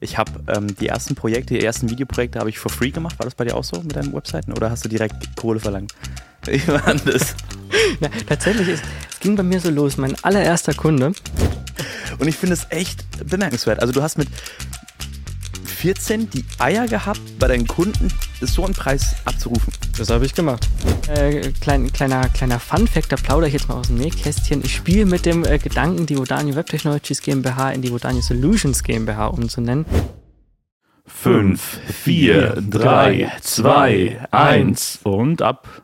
Ich habe ähm, die ersten Projekte, die ersten Videoprojekte habe ich for free gemacht. War das bei dir auch so mit deinen Webseiten? Oder hast du direkt Kohle verlangt? Wie war das? Ja, tatsächlich, ist, es ging bei mir so los. Mein allererster Kunde. Und ich finde es echt bemerkenswert. Also du hast mit 14 die Eier gehabt, bei deinen Kunden so einen Preis abzurufen. Das habe ich gemacht. Äh, klein, kleiner, kleiner Fun-Fact, da plaudere ich jetzt mal aus dem Nähkästchen. Ich spiele mit dem äh, Gedanken, die Vodani Web Technologies GmbH in die Vodani Solutions GmbH umzunennen. 5, 4, 3, 2, 1 und ab.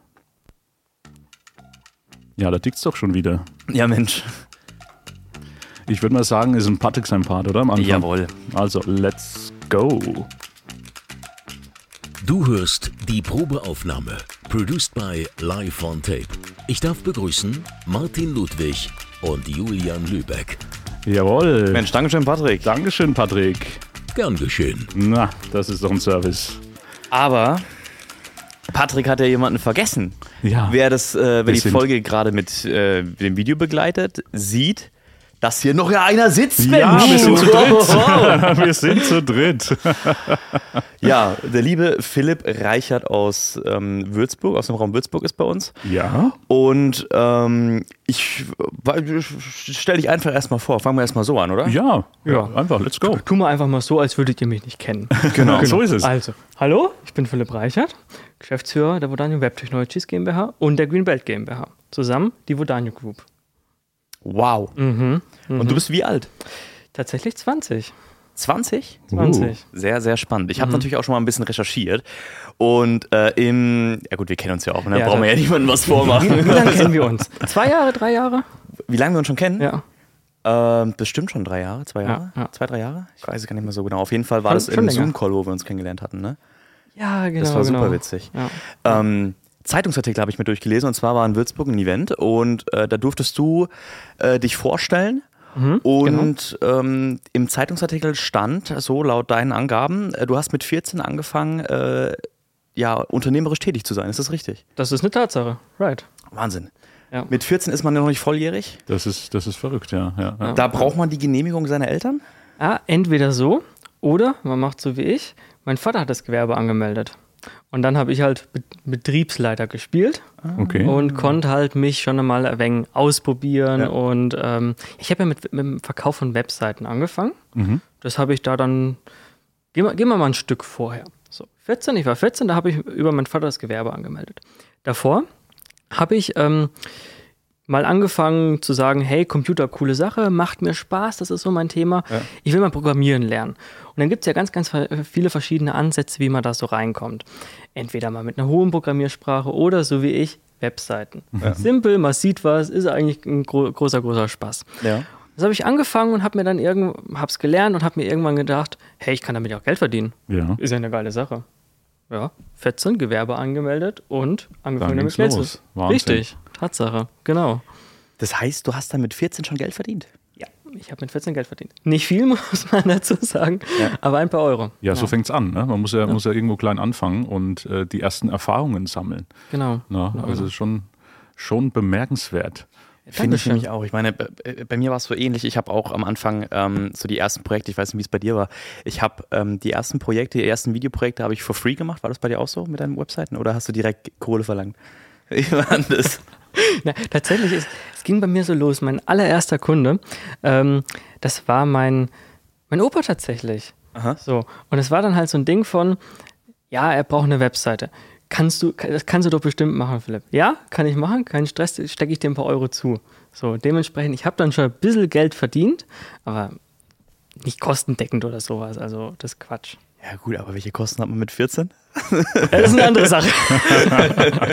Ja, da tickt's doch schon wieder. Ja, Mensch. Ich würde mal sagen, ist ein Patrick sein Part, oder? Am Anfang. Jawohl. Also, let's go. Du hörst die Probeaufnahme, produced by Live on Tape. Ich darf begrüßen Martin Ludwig und Julian Lübeck. Jawohl. Mensch, Dankeschön, Patrick. Dankeschön, Patrick. Gern geschehen. Na, das ist doch ein Service. Aber Patrick hat ja jemanden vergessen. Ja. Wer das, äh, wer die Folge gerade mit äh, dem Video begleitet, sieht, dass hier noch ja einer sitzt, Ja, Mensch. wir sind zu Wow. Wir sind zu dritt. Ja, der liebe Philipp Reichert aus ähm, Würzburg, aus dem Raum Würzburg ist bei uns. Ja? Und ähm, ich, ich stell dich einfach erstmal vor. Fangen wir erstmal so an, oder? Ja. Ja. Einfach, let's go. Tu mal einfach mal so, als würdet ihr mich nicht kennen. Genau, so ist es. Also, hallo, ich bin Philipp Reichert, Geschäftsführer der Vodani Web Technologies GmbH und der Greenbelt GmbH. Zusammen die Vodani Group. Wow. Und du bist wie alt? Tatsächlich 20. 20? 20. Sehr, sehr spannend. Ich habe natürlich auch schon mal ein bisschen recherchiert. Und äh, im, ja gut, wir kennen uns ja auch, ne? Ja, brauchen wir ja niemandem was Wie, vormachen. wie lange kennen wir uns? Zwei Jahre, drei Jahre? Wie lange wir uns schon kennen? Ja. Ähm, bestimmt schon drei Jahre, zwei Ja, Jahre, ja. zwei, drei Jahre. Ich weiß es gar nicht mehr so genau. Auf jeden Fall war Schon- das im. Zoom-Call, wo wir uns kennengelernt hatten. Ne? Ja, genau. Das war super genau. witzig. Ja. Ähm, Zeitungsartikel habe ich mir durchgelesen und zwar war in Würzburg ein Event und äh, da durftest du äh, dich vorstellen. Mhm, und genau. ähm, im Zeitungsartikel stand, so laut deinen Angaben, äh, du hast mit 14 angefangen, äh, ja, unternehmerisch tätig zu sein. Ist das richtig? Das ist eine Tatsache. Right. Wahnsinn. Ja. Mit 14 ist man ja noch nicht volljährig. Das ist, das ist verrückt, ja. ja, ja. Da braucht man die Genehmigung seiner Eltern? Ja, entweder so oder man macht so wie ich. Mein Vater hat das Gewerbe angemeldet. Und dann habe ich halt Be Betriebsleiter gespielt Okay. und konnte halt mich schon einmal ein wenig ausprobieren. Ja. Und ähm, ich habe ja mit, mit dem Verkauf von Webseiten angefangen. Mhm. Das habe ich da dann, gehen wir, gehen wir mal ein Stück vorher. So, 14, ich war 14, da habe ich über meinen Vater das Gewerbe angemeldet. Davor habe ich ähm, mal angefangen zu sagen, hey, Computer, coole Sache, macht mir Spaß, das ist so mein Thema. Ich will mal programmieren lernen. Und dann gibt es ja ganz, ganz viele verschiedene Ansätze, wie man da so reinkommt. Entweder mal mit einer hohen Programmiersprache oder so wie ich, Webseiten. Simpel, man sieht was, ist eigentlich ein gro großer, großer Spaß. Ja. Das habe ich angefangen und habe mir dann irgend, hab's gelernt und habe mir irgendwann gedacht, hey, ich kann damit ja auch Geld verdienen. Ja. Ist ja eine geile Sache. Ja, 14 Gewerbe angemeldet und angefangen damit Geld zu. Richtig, Tatsache, genau. Das heißt, du hast dann mit 14 schon Geld verdient? Ja, ich habe mit 14 Geld verdient. Nicht viel, muss man dazu sagen, aber ein paar Euro. Ja, so fängt's an. Ne? Man muss ja, muss ja irgendwo klein anfangen und äh, die ersten Erfahrungen sammeln. Genau. Ne? Also schon, schon bemerkenswert. Finde ich nämlich auch. Ich meine, bei, bei mir war es so ähnlich. Ich habe auch am Anfang ähm, so die ersten Projekte, ich weiß nicht, wie es bei dir war. Ich habe ähm, die ersten Projekte, die ersten Videoprojekte habe ich for free gemacht. War das bei dir auch so mit deinen Webseiten? Oder hast du direkt Kohle verlangt? Wie war das? Ja, tatsächlich, ist, es ging bei mir so los. Mein allererster Kunde, ähm, das war mein, mein Opa tatsächlich. Aha. So, und es war dann halt so ein Ding von, ja, er braucht eine Webseite. Kannst du, das kannst du doch bestimmt machen, Philipp. Ja, kann ich machen, kein Stress, stecke ich dir ein paar Euro zu. So, dementsprechend, ich habe dann schon ein bisschen Geld verdient, aber nicht kostendeckend oder sowas, also das ist Quatsch. Ja, gut, aber welche Kosten hat man mit 14? Das ist eine andere Sache.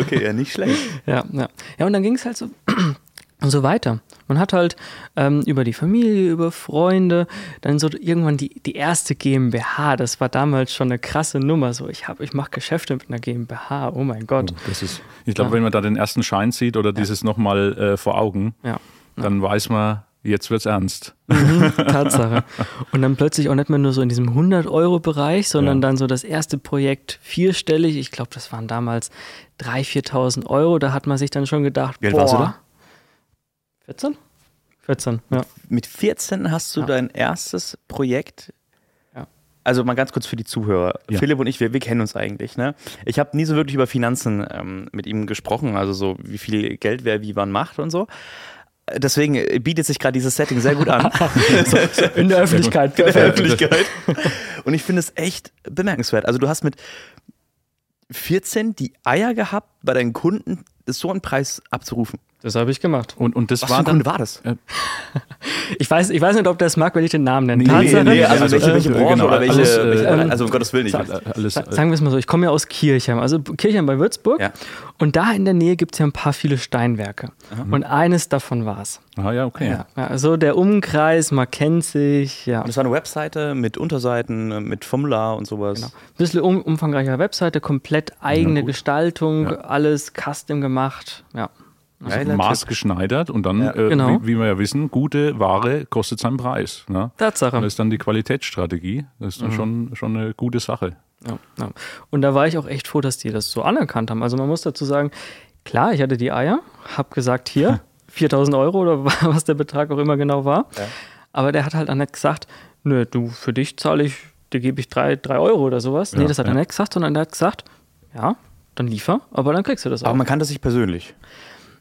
Okay, ja, nicht schlecht. Ja, ja. Ja, und dann ging es halt so, und so weiter. Man hat halt ähm, über die Familie, über Freunde, dann so irgendwann die, die erste GmbH. Das war damals schon eine krasse Nummer. So, ich habe, ich mache Geschäfte mit einer GmbH. Oh mein Gott. Das ist, ich glaube, Ja. wenn man da den ersten Schein sieht oder dieses nochmal äh, vor Augen, Ja, dann weiß man, jetzt wird's ernst. Tatsache. Und dann plötzlich auch nicht mehr nur so in diesem 100-Euro-Bereich, sondern Ja. dann so das erste Projekt vierstellig. Ich glaube, das waren damals 3.000, 4.000 Euro. Da hat man sich dann schon gedacht, Wie alt warst du boah, da? 14? 14, ja. Mit 14 hast du Ja. dein erstes Projekt. Also mal ganz kurz für die Zuhörer. Ja. Philipp und ich, wir, wir kennen uns eigentlich. Ne? Ich habe nie so wirklich über Finanzen ähm, mit ihm gesprochen, also so wie viel Geld wer wie wann macht und so. Deswegen bietet sich gerade dieses Setting sehr gut an. In der Öffentlichkeit. in der. Öffentlichkeit. Und ich finde es echt bemerkenswert. Also du hast mit 14 die Eier gehabt, bei deinen Kunden so einen Preis abzurufen. Das habe ich gemacht. Und, und das Was für war ein dann. Kunde war das? Ich weiß, ich weiß nicht, ob das mag, wenn ich den Namen nenne. Nee, Tatsache, nee, also, also, welche, welche äh, Branche genau, oder welche, alles, äh, welche ähm, also um Gottes Willen nicht. Alles, Sa- Sagen wir es mal so, ich komme ja aus Kirchheim, also Kirchheim bei Würzburg. Ja. Und da in der Nähe gibt es ja ein paar viele Steinwerke. Und eines davon war es. Ah, ja, okay. Ja. Also der Umkreis, man kennt sich, ja. Und es war eine Webseite mit Unterseiten, mit Formular und sowas. Genau. Ein bisschen um, umfangreicher Webseite, komplett eigene. Gestaltung, alles custom gemacht. Ja. Also maßgeschneidert und dann, Ja. äh, Genau. wie, wie wir ja wissen, gute Ware kostet seinen Preis. Ne? Tatsache. Das ist dann die Qualitätsstrategie. Das ist dann schon, schon eine gute Sache. Ja, ja. Und da war ich auch echt froh, dass die das so anerkannt haben. Also man muss dazu sagen, klar, ich hatte die Eier, habe gesagt, hier, 4000 Euro oder was der Betrag auch immer genau war. Aber der hat halt dann nicht gesagt, nö, du, für dich zahle ich, dir gebe ich drei, drei Euro oder sowas. nee, Ja, das hat er nicht gesagt, sondern er hat gesagt, ja, dann liefer, aber dann kriegst du das auch. Aber man kannte sich persönlich.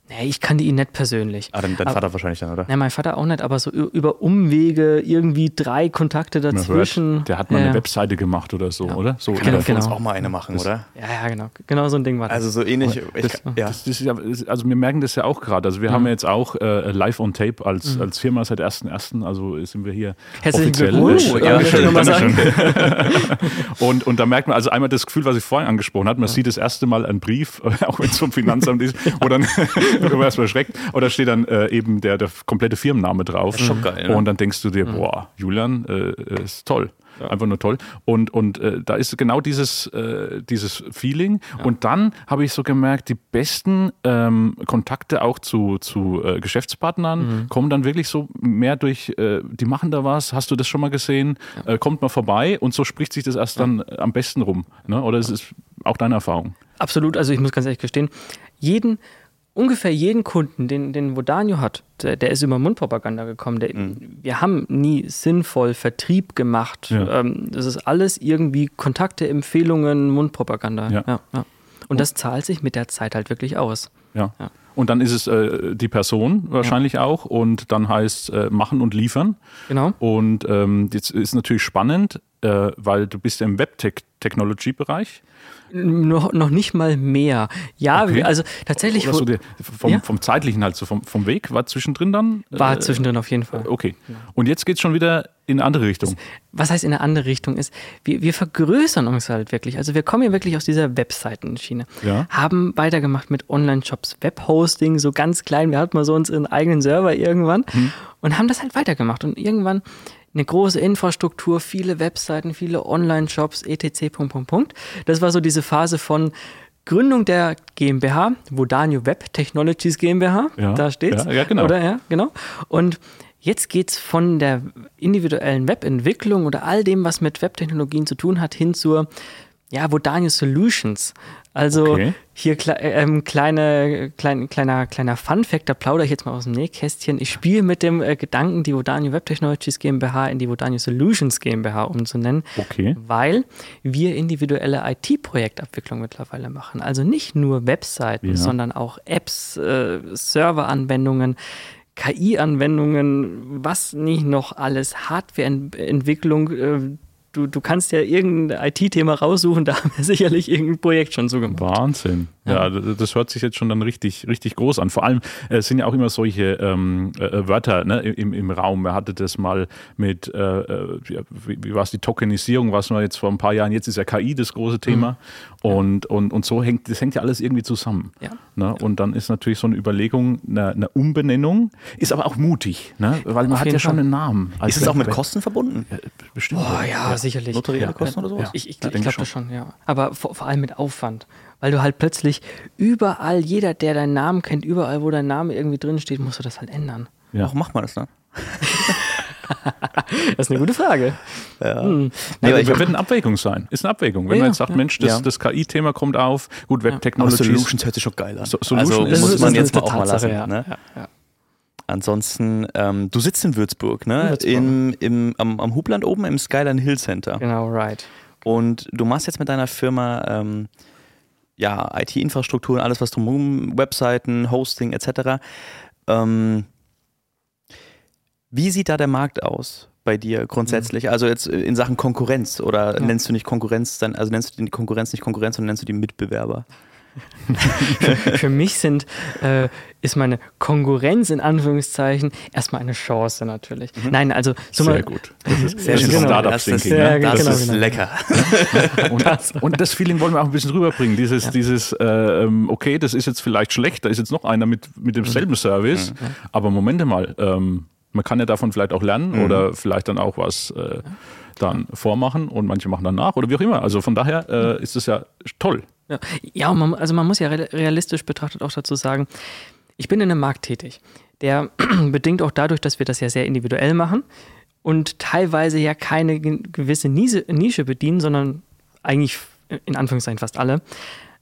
Nee, ich kannte ihn nicht persönlich. Ah, dein, dein Aber- Vater wahrscheinlich dann, oder? Ne, mein Vater auch nicht, aber so über Umwege irgendwie drei Kontakte dazwischen. hört, der hat mal ja, eine ja. Webseite gemacht oder so, oder? So, Kann Genau, uns genau. auch mal eine machen, oder? Ja, ja, genau. Genau so ein Ding war das. Also so ähnlich. Ich, Das, ja. das, das ist ja, also wir merken das ja auch gerade. Also wir haben ja jetzt auch äh, Live on Tape als, als Firma seit 1.1., also sind wir hier Herzlichen offiziell. Glückwunsch. Äh, Ja, Dankeschön, kann Dankeschön. und, und da merkt man also einmal das Gefühl, was ich vorhin angesprochen habe, man sieht das erste Mal einen Brief, auch wenn es vom Finanzamt ist, wo dann, man erstmal schreckt, oder steht dann äh, eben der, der komplette Firmenname drauf. Das ist schon geil, ne? Und dann denkst du dir, boah, Julian, äh, ist toll. Einfach nur toll. Und, und äh, da ist genau dieses, äh, dieses Feeling. Und dann habe ich so gemerkt, die besten ähm, Kontakte auch zu, zu äh, Geschäftspartnern kommen dann wirklich so mehr durch, äh, die machen da was, hast du das schon mal gesehen, äh, kommt mal vorbei und so spricht sich das erst dann äh, am besten rum. Ne? Oder es ist auch deine Erfahrung. Absolut, also ich muss ganz ehrlich gestehen, jeden, ungefähr jeden Kunden, den, den Vodanio hat, der, der ist über Mundpropaganda gekommen. Der, Wir haben nie sinnvoll Vertrieb gemacht. Ja. Ähm, das ist alles irgendwie Kontakte, Empfehlungen, Mundpropaganda. Ja. Ja, ja. Und das zahlt sich mit der Zeit halt wirklich aus. Ja. Ja. Und dann ist es äh, die Person wahrscheinlich auch und dann heißt äh, machen und liefern. Genau. Und ähm, jetzt ist natürlich spannend, äh, weil du bist ja im Web-Technology-Bereich. Noch, noch nicht mal mehr. Ja, Okay. also tatsächlich Oder so wo- der, vom, Ja. vom zeitlichen halt, so vom, vom Weg, war zwischendrin dann? war äh, zwischendrin auf jeden Fall. Okay. Und jetzt geht es schon wieder in eine andere Richtung. was heißt in eine andere Richtung ist, wir, wir vergrößern uns halt wirklich. Also wir kommen ja wirklich aus dieser Webseitenschiene. Ja. Haben weitergemacht mit Online-Shops, Webhosting, so ganz klein. Wir hatten mal so unseren eigenen Server irgendwann und haben das halt weitergemacht. Und irgendwann eine große Infrastruktur, viele Webseiten, viele Online-Shops, etc. Punkt, Punkt, Punkt. Das war so diese Phase von Gründung der GmbH, Vodanio Web Technologies GmbH, Ja, da steht's. ja, ja, genau. Oder ja, genau. Und jetzt geht es von der individuellen Webentwicklung oder all dem, was mit Webtechnologien zu tun hat, hin zur ja, Vodanio Solutions. Also Okay. hier ähm, kleine, klein, kleiner, kleiner Fun-Fact, da plaudere ich jetzt mal aus dem Nähkästchen. Ich spiele mit dem äh, Gedanken, die Vodanio Web Technologies GmbH in die Vodanio Solutions GmbH umzunennen, Okay. weil wir individuelle IT-Projektabwicklung mittlerweile machen. Also nicht nur Webseiten, Ja. sondern auch Apps, äh, Serveranwendungen, KI-Anwendungen, was nicht noch alles, Hardwareentwicklung. Äh, du, du kannst ja irgendein IT-Thema raussuchen, da haben wir sicherlich irgendein Projekt schon zugemacht. Wahnsinn. Ja, d- das hört sich jetzt schon dann richtig, richtig groß an. Vor allem äh, es sind ja auch immer solche ähm, äh, Wörter ne, im, im Raum. Er hatte das mal mit, äh, äh, ja, wie, wie war es, die Tokenisierung, was wir jetzt vor ein paar Jahren, jetzt ist ja KI das große Thema. Und, und, und so hängt, das hängt ja alles irgendwie zusammen. Ja. Ne? Und dann ist natürlich so eine Überlegung, eine, eine Umbenennung, ist aber auch mutig, ne? weil man Auf hat ja schon Fall. einen Namen. Ist es auch mit Kosten verbunden? Bestimmt. Oh ja, sicherlich. Notarielle Ja, Kosten oder sowas? Ich, ich, Ja, ich glaube schon. das schon, ja. Aber vor, vor allem mit Aufwand. Weil du halt plötzlich überall, jeder, der deinen Namen kennt, überall, wo dein Name irgendwie drin steht, musst du das halt ändern. Ja. Warum macht man das dann? Das ist eine gute Frage. Ja. Hm. Nee, Ja, aber ich wird eine Abwägung sein. Ist eine Abwägung. Wenn Ja, man jetzt sagt, ja. Mensch, das, Ja. das KI-Thema kommt auf, gut, Web aber Technologies. Solutions hört sich schon geil an. So- Solution also ist- muss man ist jetzt mal eine auch mal lassen. Tatsache, ja. Ne? Ansonsten, ähm, du sitzt in Würzburg, ne? Würzburg. Im, im, am, am Hubland oben im Skyline Hill Center. Genau, right. Und du machst jetzt mit deiner Firma ähm, ja, IT-Infrastruktur und alles, was drumherum, Webseiten, Hosting etc. Ähm, wie sieht da der Markt aus bei dir grundsätzlich? Also jetzt in Sachen Konkurrenz oder Ja. nennst du nicht Konkurrenz, dann, also nennst du die Konkurrenz nicht Konkurrenz, sondern nennst du die Mitbewerber? Für mich sind, äh, ist meine Konkurrenz in Anführungszeichen erstmal eine Chance natürlich. Nein, also so Sehr mal, gut. Das ist, Sehr das ist schön. Startup Das ist- Thinking. sehr Ne? Das genau, ist genau. lecker. Und, und das Feeling wollen wir auch ein bisschen rüberbringen. Dieses, dieses äh, ähm, okay, das ist jetzt vielleicht schlecht, da ist jetzt noch einer mit, mit demselben Service, aber Momente mal, ähm, man kann ja davon vielleicht auch lernen oder vielleicht dann auch was äh, dann vormachen und manche machen dann nach oder wie auch immer. Also von daher äh, ist es ja toll. Ja, ja man, also man muss ja re- realistisch betrachtet auch dazu sagen, ich bin in einem Markt tätig, der bedingt auch dadurch, dass wir das ja sehr individuell machen und teilweise ja keine ge- gewisse Nische, bedienen, sondern eigentlich in Anführungszeichen fast alle,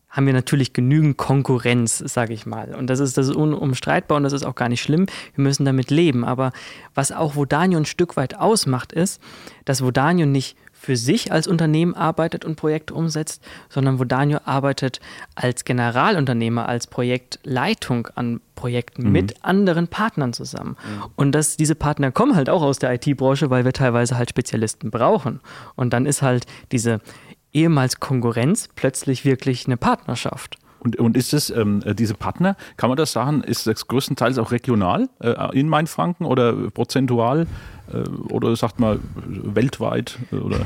haben wir natürlich genügend Konkurrenz, sage ich mal. Und das ist, das ist unumstreitbar und das ist auch gar nicht schlimm. Wir müssen damit leben. Aber was auch Vodanio ein Stück weit ausmacht, ist, dass Vodanio nicht für sich als Unternehmen arbeitet und Projekte umsetzt, sondern Vodanio arbeitet als Generalunternehmer, als Projektleitung an Projekten mit anderen Partnern zusammen. Und dass diese Partner kommen halt auch aus der IT-Branche, weil wir teilweise halt Spezialisten brauchen. Und dann ist halt diese ehemals Konkurrenz plötzlich wirklich eine Partnerschaft. Und, und ist es, ähm, äh, diese Partner, kann man das sagen, ist das größtenteils auch regional äh, in Mainfranken oder prozentual oder sagt man weltweit? äh, Oder?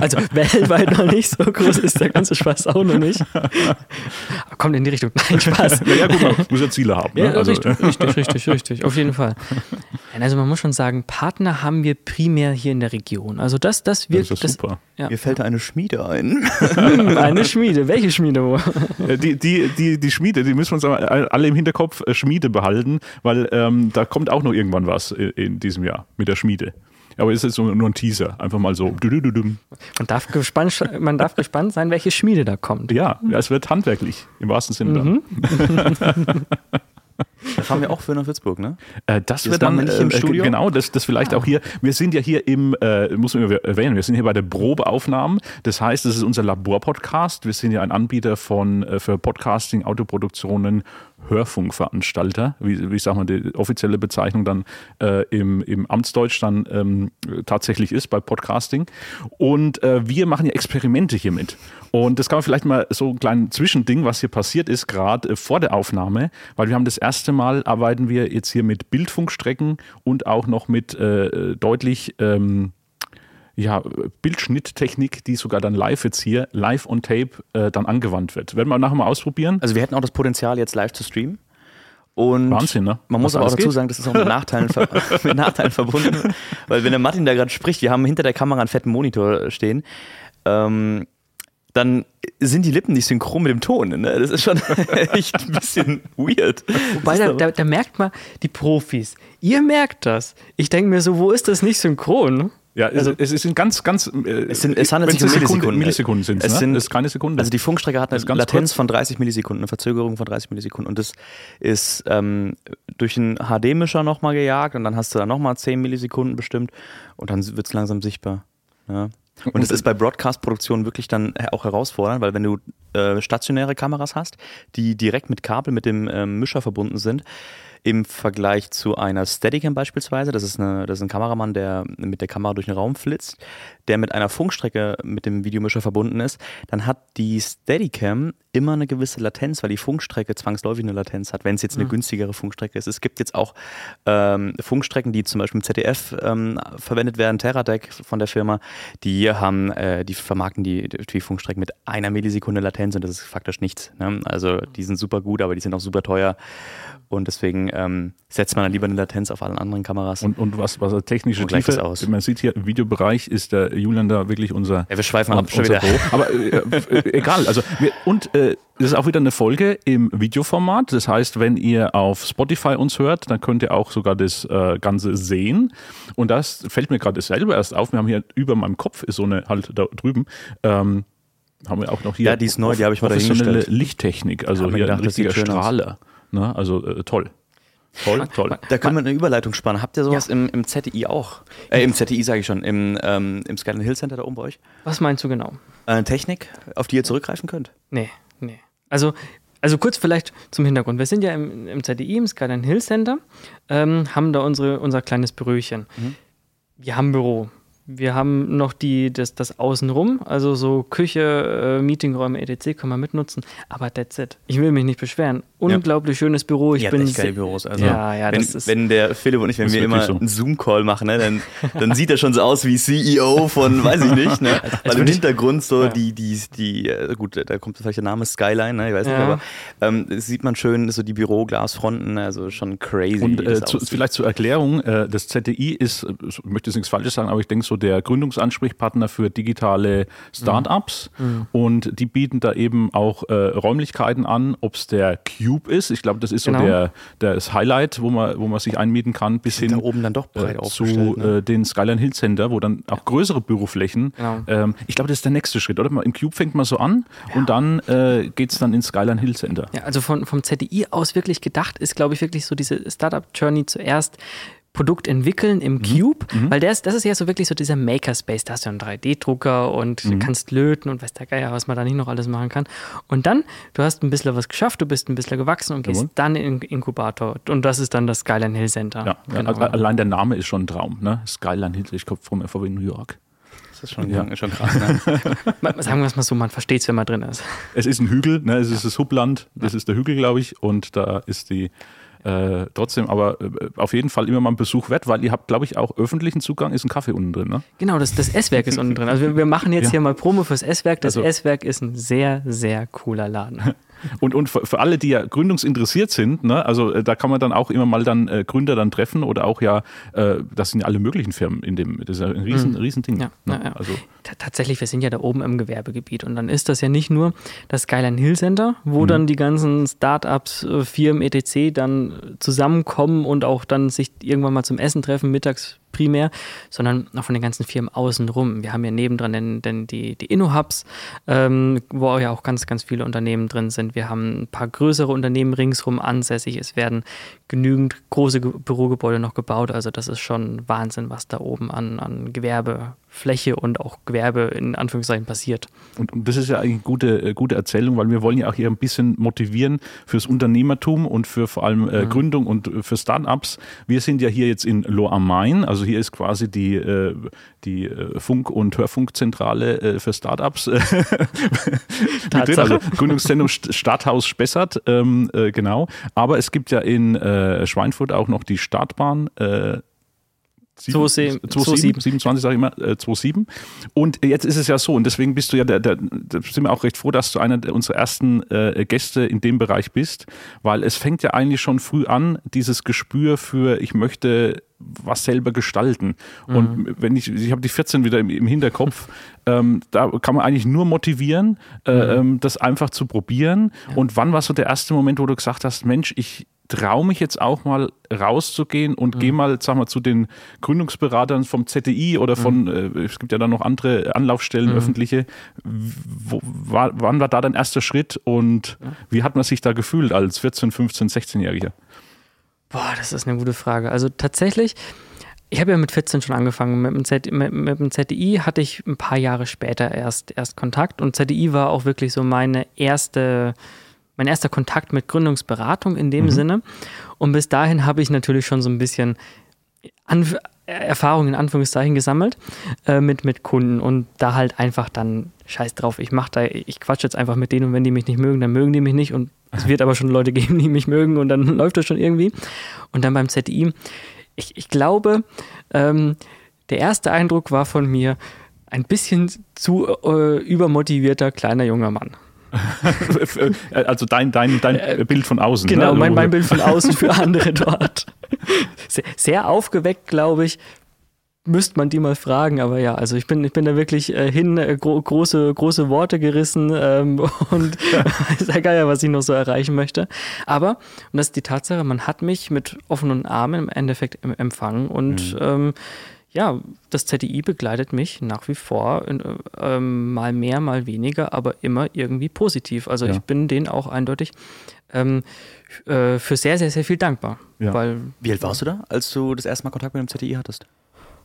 Also weltweit noch nicht, so groß ist der ganze Spaß auch noch nicht. Kommt in die Richtung. Nein, Spaß. ja, gut, man muss ja Ziele haben. Ne? Ja, also, richtig, richtig, richtig, richtig, auf jeden Fall. Also man muss schon sagen, Partner haben wir primär hier in der Region. Also das, das das ist ja super. ja. Mir fällt da eine Schmiede ein. Hm, eine Schmiede. Welche Schmiede? wo? Äh, Die, die, die, die Schmiede, die müssen wir uns aber alle im Hinterkopf äh, Schmiede behalten, weil ähm, da kommt auch noch irgendwann was in, in diesem Jahr mit der Schmiede. Aber es ist so nur ein Teaser, einfach mal so. Man darf, gespannt, man darf gespannt sein, welche Schmiede da kommt. Ja, es wird handwerklich, im wahrsten Sinne dann. Da fahren wir auch für nach Würzburg, ne? Äh, das wird dann wir nicht im äh, Studio? Genau, das, das vielleicht auch hier. Wir sind ja hier im, äh, muss man erwähnen, wir sind hier bei der Probeaufnahmen. Das heißt, das ist unser Labor-Podcast. Wir sind ja ein Anbieter von äh, für Podcasting, Autoproduktionen, Hörfunkveranstalter, wie, wie ich sag mal, die offizielle Bezeichnung dann äh, im, im Amtsdeutsch dann ähm, tatsächlich ist bei Podcasting. Und äh, wir machen ja Experimente hiermit. Und das kann man vielleicht mal so ein kleines Zwischending, was hier passiert ist, gerade äh, vor der Aufnahme, weil wir haben das erste Mal arbeiten wir jetzt hier mit Bildfunkstrecken und auch noch mit äh, deutlich ähm, ja, Bildschnitttechnik, die sogar dann live jetzt hier, live on tape, äh, dann angewandt wird. Werden wir nachher mal ausprobieren. Also wir hätten auch das Potenzial, jetzt live zu streamen. Und Wahnsinn, ne? Man muss Was aber auch dazu geht. sagen, das ist auch mit Nachteilen, ver mit Nachteilen verbunden. Weil wenn der Martin da gerade spricht, wir haben hinter der Kamera einen fetten Monitor stehen, ähm, dann sind die Lippen nicht synchron mit dem Ton. Ne? Das ist schon echt ein bisschen weird. Wobei, da, da, da merkt man, die Profis, ihr merkt das. Ich denke mir so, wo ist das nicht synchron? Ja, es, Also- es sind ganz, ganz. Äh, Es, sind, es handelt sich um Sekunde- Millisekunden. Millisekunden sind es ne? sind, Das ist keine Sekunde. Also die Funkstrecke hat eine Latenz kurz. von 30 Millisekunden, eine Verzögerung von 30 Millisekunden. Und das ist ähm, durch einen HD-Mischer nochmal gejagt und dann hast du da nochmal 10 Millisekunden bestimmt und dann wird es langsam sichtbar. Ja. Und es ist bei Broadcast-Produktionen wirklich dann auch herausfordernd, weil wenn du äh, stationäre Kameras hast, die direkt mit Kabel mit dem ähm, Mischer verbunden sind, im Vergleich zu einer Steadicam beispielsweise, das ist, eine, das ist ein Kameramann, der mit der Kamera durch den Raum flitzt, der mit einer Funkstrecke mit dem Videomischer verbunden ist, dann hat die Steadicam immer eine gewisse Latenz, weil die Funkstrecke zwangsläufig eine Latenz hat, wenn es jetzt eine günstigere Funkstrecke ist. Es gibt jetzt auch ähm, Funkstrecken, die zum Beispiel im ZDF ähm, verwendet werden, Teradec von der Firma, die haben, äh, die vermarkten die, die Funkstrecken mit einer Millisekunde Latenz und das ist faktisch nichts. Ne? Also die sind super gut, aber die sind auch super teuer und deswegen ähm, setzt man dann lieber eine Latenz auf allen anderen Kameras. und, und was, was er technische Und Tiefe, aus. man sieht hier im Videobereich ist der Julian da wirklich unser ja, wir schweifen ab, schon wieder. Pro. Aber äh, äh, egal. Also wir, und äh, das ist auch wieder eine Folge im Videoformat. Das heißt, wenn ihr auf Spotify uns hört, dann könnt ihr auch sogar das äh, Ganze sehen. Und das fällt mir gerade selber erst auf. Wir haben hier über meinem Kopf ist so eine halt da drüben. Ähm, haben wir auch noch hier Ja, die ist neu, die habe ich mal dahingestellt. Lichttechnik, also hier gedacht, ein richtiger. Strahler. Ne? Also äh, toll. Toll, toll. Da können wir eine Überleitung spannen. Habt ihr sowas im, im ZDI auch? Äh, im ZDI sage ich schon, im, ähm, im Skyline Hill Center da oben bei euch? Was meinst du genau? Äh, Technik, auf die ihr zurückgreifen könnt? Nee, nee. Also, also kurz vielleicht zum Hintergrund. Wir sind ja im, im ZDI, im Skyline Hill Center, ähm, haben da unsere, unser kleines Büröchen. Wir haben ein Büro. Wir haben noch die, das, das Außenrum, also so Küche, äh, Meetingräume, etc. kann man mitnutzen. Aber that's it. Ich will mich nicht beschweren. Unglaublich schönes Büro. Ich habt bin echt geile sehr- Büros. Also, ja, ja, wenn, das ist. wenn der Philipp und ich, wenn wir immer so. einen Zoom-Call machen, ne, dann, dann sieht er schon so aus wie CEO von, weiß ich nicht, ne? Weil im würde ich- Hintergrund so Ja. die, die, die, äh, gut, da kommt vielleicht der Name Skyline, ne? Ich weiß nicht, Ja. aber ähm, das sieht man schön, so die Büroglasfronten, also schon crazy. Und äh, zu, vielleicht zur Erklärung, äh, das ZDI ist, äh, ich möchte jetzt nichts Falsches sagen, aber ich denke so der Gründungsansprechpartner für digitale Startups und die bieten da eben auch äh, Räumlichkeiten an, ob es der Cube ist, ich glaube, das ist so Genau. der, der das Highlight, wo man, wo man sich einmieten kann, bis hin da oben dann doch breit äh, zu ne? äh, den Skyline Hill Center, wo dann auch größere Büroflächen. Genau. Ähm, ich glaube, das ist der nächste Schritt, oder? Im Cube fängt man so an und dann äh, geht es dann ins Skyline Hill Center. Ja, also von, vom ZDI aus wirklich gedacht ist, glaube ich, wirklich so diese Startup-Journey zuerst. Produkt entwickeln im Cube, weil das, das ist ja so wirklich so dieser Makerspace. Da hast du einen 3D-Drucker und kannst löten und weiß der Geier, was man da nicht noch alles machen kann. Und dann, du hast ein bisschen was geschafft, du bist ein bisschen gewachsen und gehst Jawohl. dann in den Inkubator. Und das ist dann das Skyline Hill Center. Ja, Genau. ja, allein der Name ist schon ein Traum. Ne? Skyline Hill, ich komme vom VW New York. Das ist schon, schon krass, ne? Sagen wir es mal so, man versteht es, wenn man drin ist. Es ist ein Hügel, ne? es ist das Hubland, das ist der Hügel, glaube ich, und da ist die äh, trotzdem, aber äh, auf jeden Fall immer mal ein Besuch wert, weil ihr habt, glaube ich, auch öffentlichen Zugang, ist ein Kaffee unten drin, ne? Genau, das, das S-Werk ist unten drin. Also wir, wir machen jetzt Ja. hier mal Promo fürs S-Werk. Das Also- S-Werk ist ein sehr, sehr cooler Laden. Und, und für, für alle, die ja gründungsinteressiert sind, ne, also äh, da kann man dann auch immer mal dann äh, Gründer dann treffen oder auch ja, äh, das sind ja alle möglichen Firmen in dem, das ist ja ein riesen, riesen Ding. Mhm. Ja, ne? ja, ja. Also Tatsächlich, wir sind ja da oben im Gewerbegebiet und dann ist das ja nicht nur das Skyline Hill Center, wo dann die ganzen Startups, äh, Firmen etc. dann äh, zusammenkommen und auch dann sich irgendwann mal zum Essen treffen, mittags primär, sondern auch von den ganzen Firmen außenrum. Wir haben ja nebendran den, den, die, die InnoHubs, ähm, wo ja auch ganz, ganz viele Unternehmen drin sind. Wir haben ein paar größere Unternehmen ringsrum ansässig. Es werden genügend große Ge Bürogebäude noch gebaut. Also das ist schon Wahnsinn, was da oben an, an Gewerbefläche und auch Gewerbe in Anführungszeichen passiert. Und, und das ist ja eigentlich eine gute, äh, gute Erzählung, weil wir wollen ja auch hier ein bisschen motivieren fürs Unternehmertum und für vor allem äh, Gründung und äh, für Startups. Wir sind ja hier jetzt in Lohr am Main, also hier ist quasi die, äh, die äh, Funk- und Hörfunkzentrale äh, für Startups. also Gründungszentrum St- Stadthaus Spessart, ähm, äh, genau. Aber es gibt ja in Schweinfurt auch noch die Startbahn. Äh, 27, 27, 27 sage ich immer, äh, 27. Und jetzt ist es ja so, und deswegen bist du ja, der, der, da sind wir auch recht froh, dass du einer unserer ersten äh, Gäste in dem Bereich bist, weil es fängt ja eigentlich schon früh an, dieses Gespür für, ich möchte was selber gestalten. Und wenn ich, ich habe die 14 wieder im, im Hinterkopf, ähm, da kann man eigentlich nur motivieren, äh, ähm, das einfach zu probieren. Und wann war so der erste Moment, wo du gesagt hast, Mensch, ich traue mich jetzt auch mal rauszugehen und gehe mal, sag mal, zu den Gründungsberatern vom ZDI oder von, äh, es gibt ja dann noch andere Anlaufstellen, öffentliche. Wo, war, wann war da dein erster Schritt und wie hat man sich da gefühlt als 14, 15, 16-Jähriger? Boah, das ist eine gute Frage. Also tatsächlich, ich habe ja mit 14 schon angefangen. Mit dem, Z, mit, mit dem ZDI hatte ich ein paar Jahre später erst, erst Kontakt und ZDI war auch wirklich so meine erste, mein erster Kontakt mit Gründungsberatung in dem Sinne. Und bis dahin habe ich natürlich schon so ein bisschen Anf Erfahrung in Anführungszeichen gesammelt äh, mit, mit Kunden und da halt einfach dann scheiß drauf, ich mach da, ich quatsch jetzt einfach mit denen und wenn die mich nicht mögen, dann mögen die mich nicht und es wird aber schon Leute geben, die mich mögen und dann läuft das schon irgendwie. Und dann beim ZDI, ich, ich glaube, ähm, der erste Eindruck war von mir ein bisschen zu äh, übermotivierter kleiner junger Mann. also dein, dein, dein Bild von außen. Genau, ne? mein, mein Bild von außen für andere dort. Sehr, sehr aufgeweckt, glaube ich. Müsste man die mal fragen, aber ja, also ich bin, ich bin da wirklich äh, hin, äh, gro große, große Worte gerissen ähm, und weiß ja geil, was ich noch so erreichen möchte. Aber, und das ist die Tatsache, man hat mich mit offenen Armen im Endeffekt em- empfangen und ähm, ja, das ZDI begleitet mich nach wie vor, in, äh, mal mehr, mal weniger, aber immer irgendwie positiv. Also Ja. ich bin denen auch eindeutig ähm, äh, für sehr, sehr, sehr viel dankbar. Ja. Weil, Wie alt warst du da, als du das erste Mal Kontakt mit dem ZDI hattest?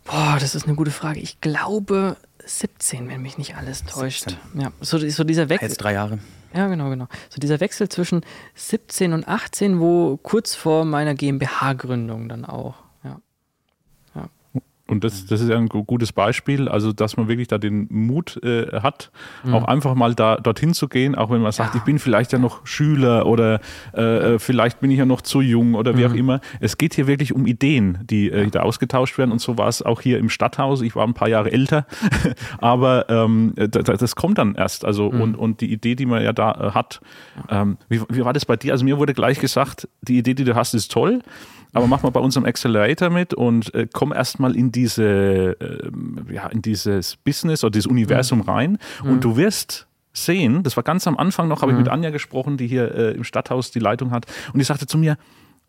boah, das ist eine gute Frage. Ich glaube 17, wenn mich nicht alles täuscht. 17. Ja, so, so dieser Wechsel. Jetzt drei Jahre. Ja, genau, genau. So dieser Wechsel zwischen 17 und 18, wo kurz vor meiner GmbH-Gründung dann auch. Und das, das ist ja ein gu- gutes Beispiel, also dass man wirklich da den Mut äh, hat, auch einfach mal da dorthin zu gehen, auch wenn man sagt, Ja. ich bin vielleicht ja noch Schüler oder äh, äh, vielleicht bin ich ja noch zu jung oder wie auch immer. Es geht hier wirklich um Ideen, die äh, da ausgetauscht werden und so war es auch hier im Stadthaus. Ich war ein paar Jahre älter, aber ähm, da, da, das kommt dann erst. Also und, und die Idee, die man ja da äh, hat, ähm, wie, wie war das bei dir? Also mir wurde gleich gesagt, die Idee, die du hast, ist toll. Aber mach mal bei unserem Accelerator mit und äh, komm erstmal in diese, ähm, ja, in dieses Business oder dieses Universum rein. Und du wirst sehen, das war ganz am Anfang noch, habe ich mit Anja gesprochen, die hier äh, im Stadthaus die Leitung hat, und die sagte zu mir,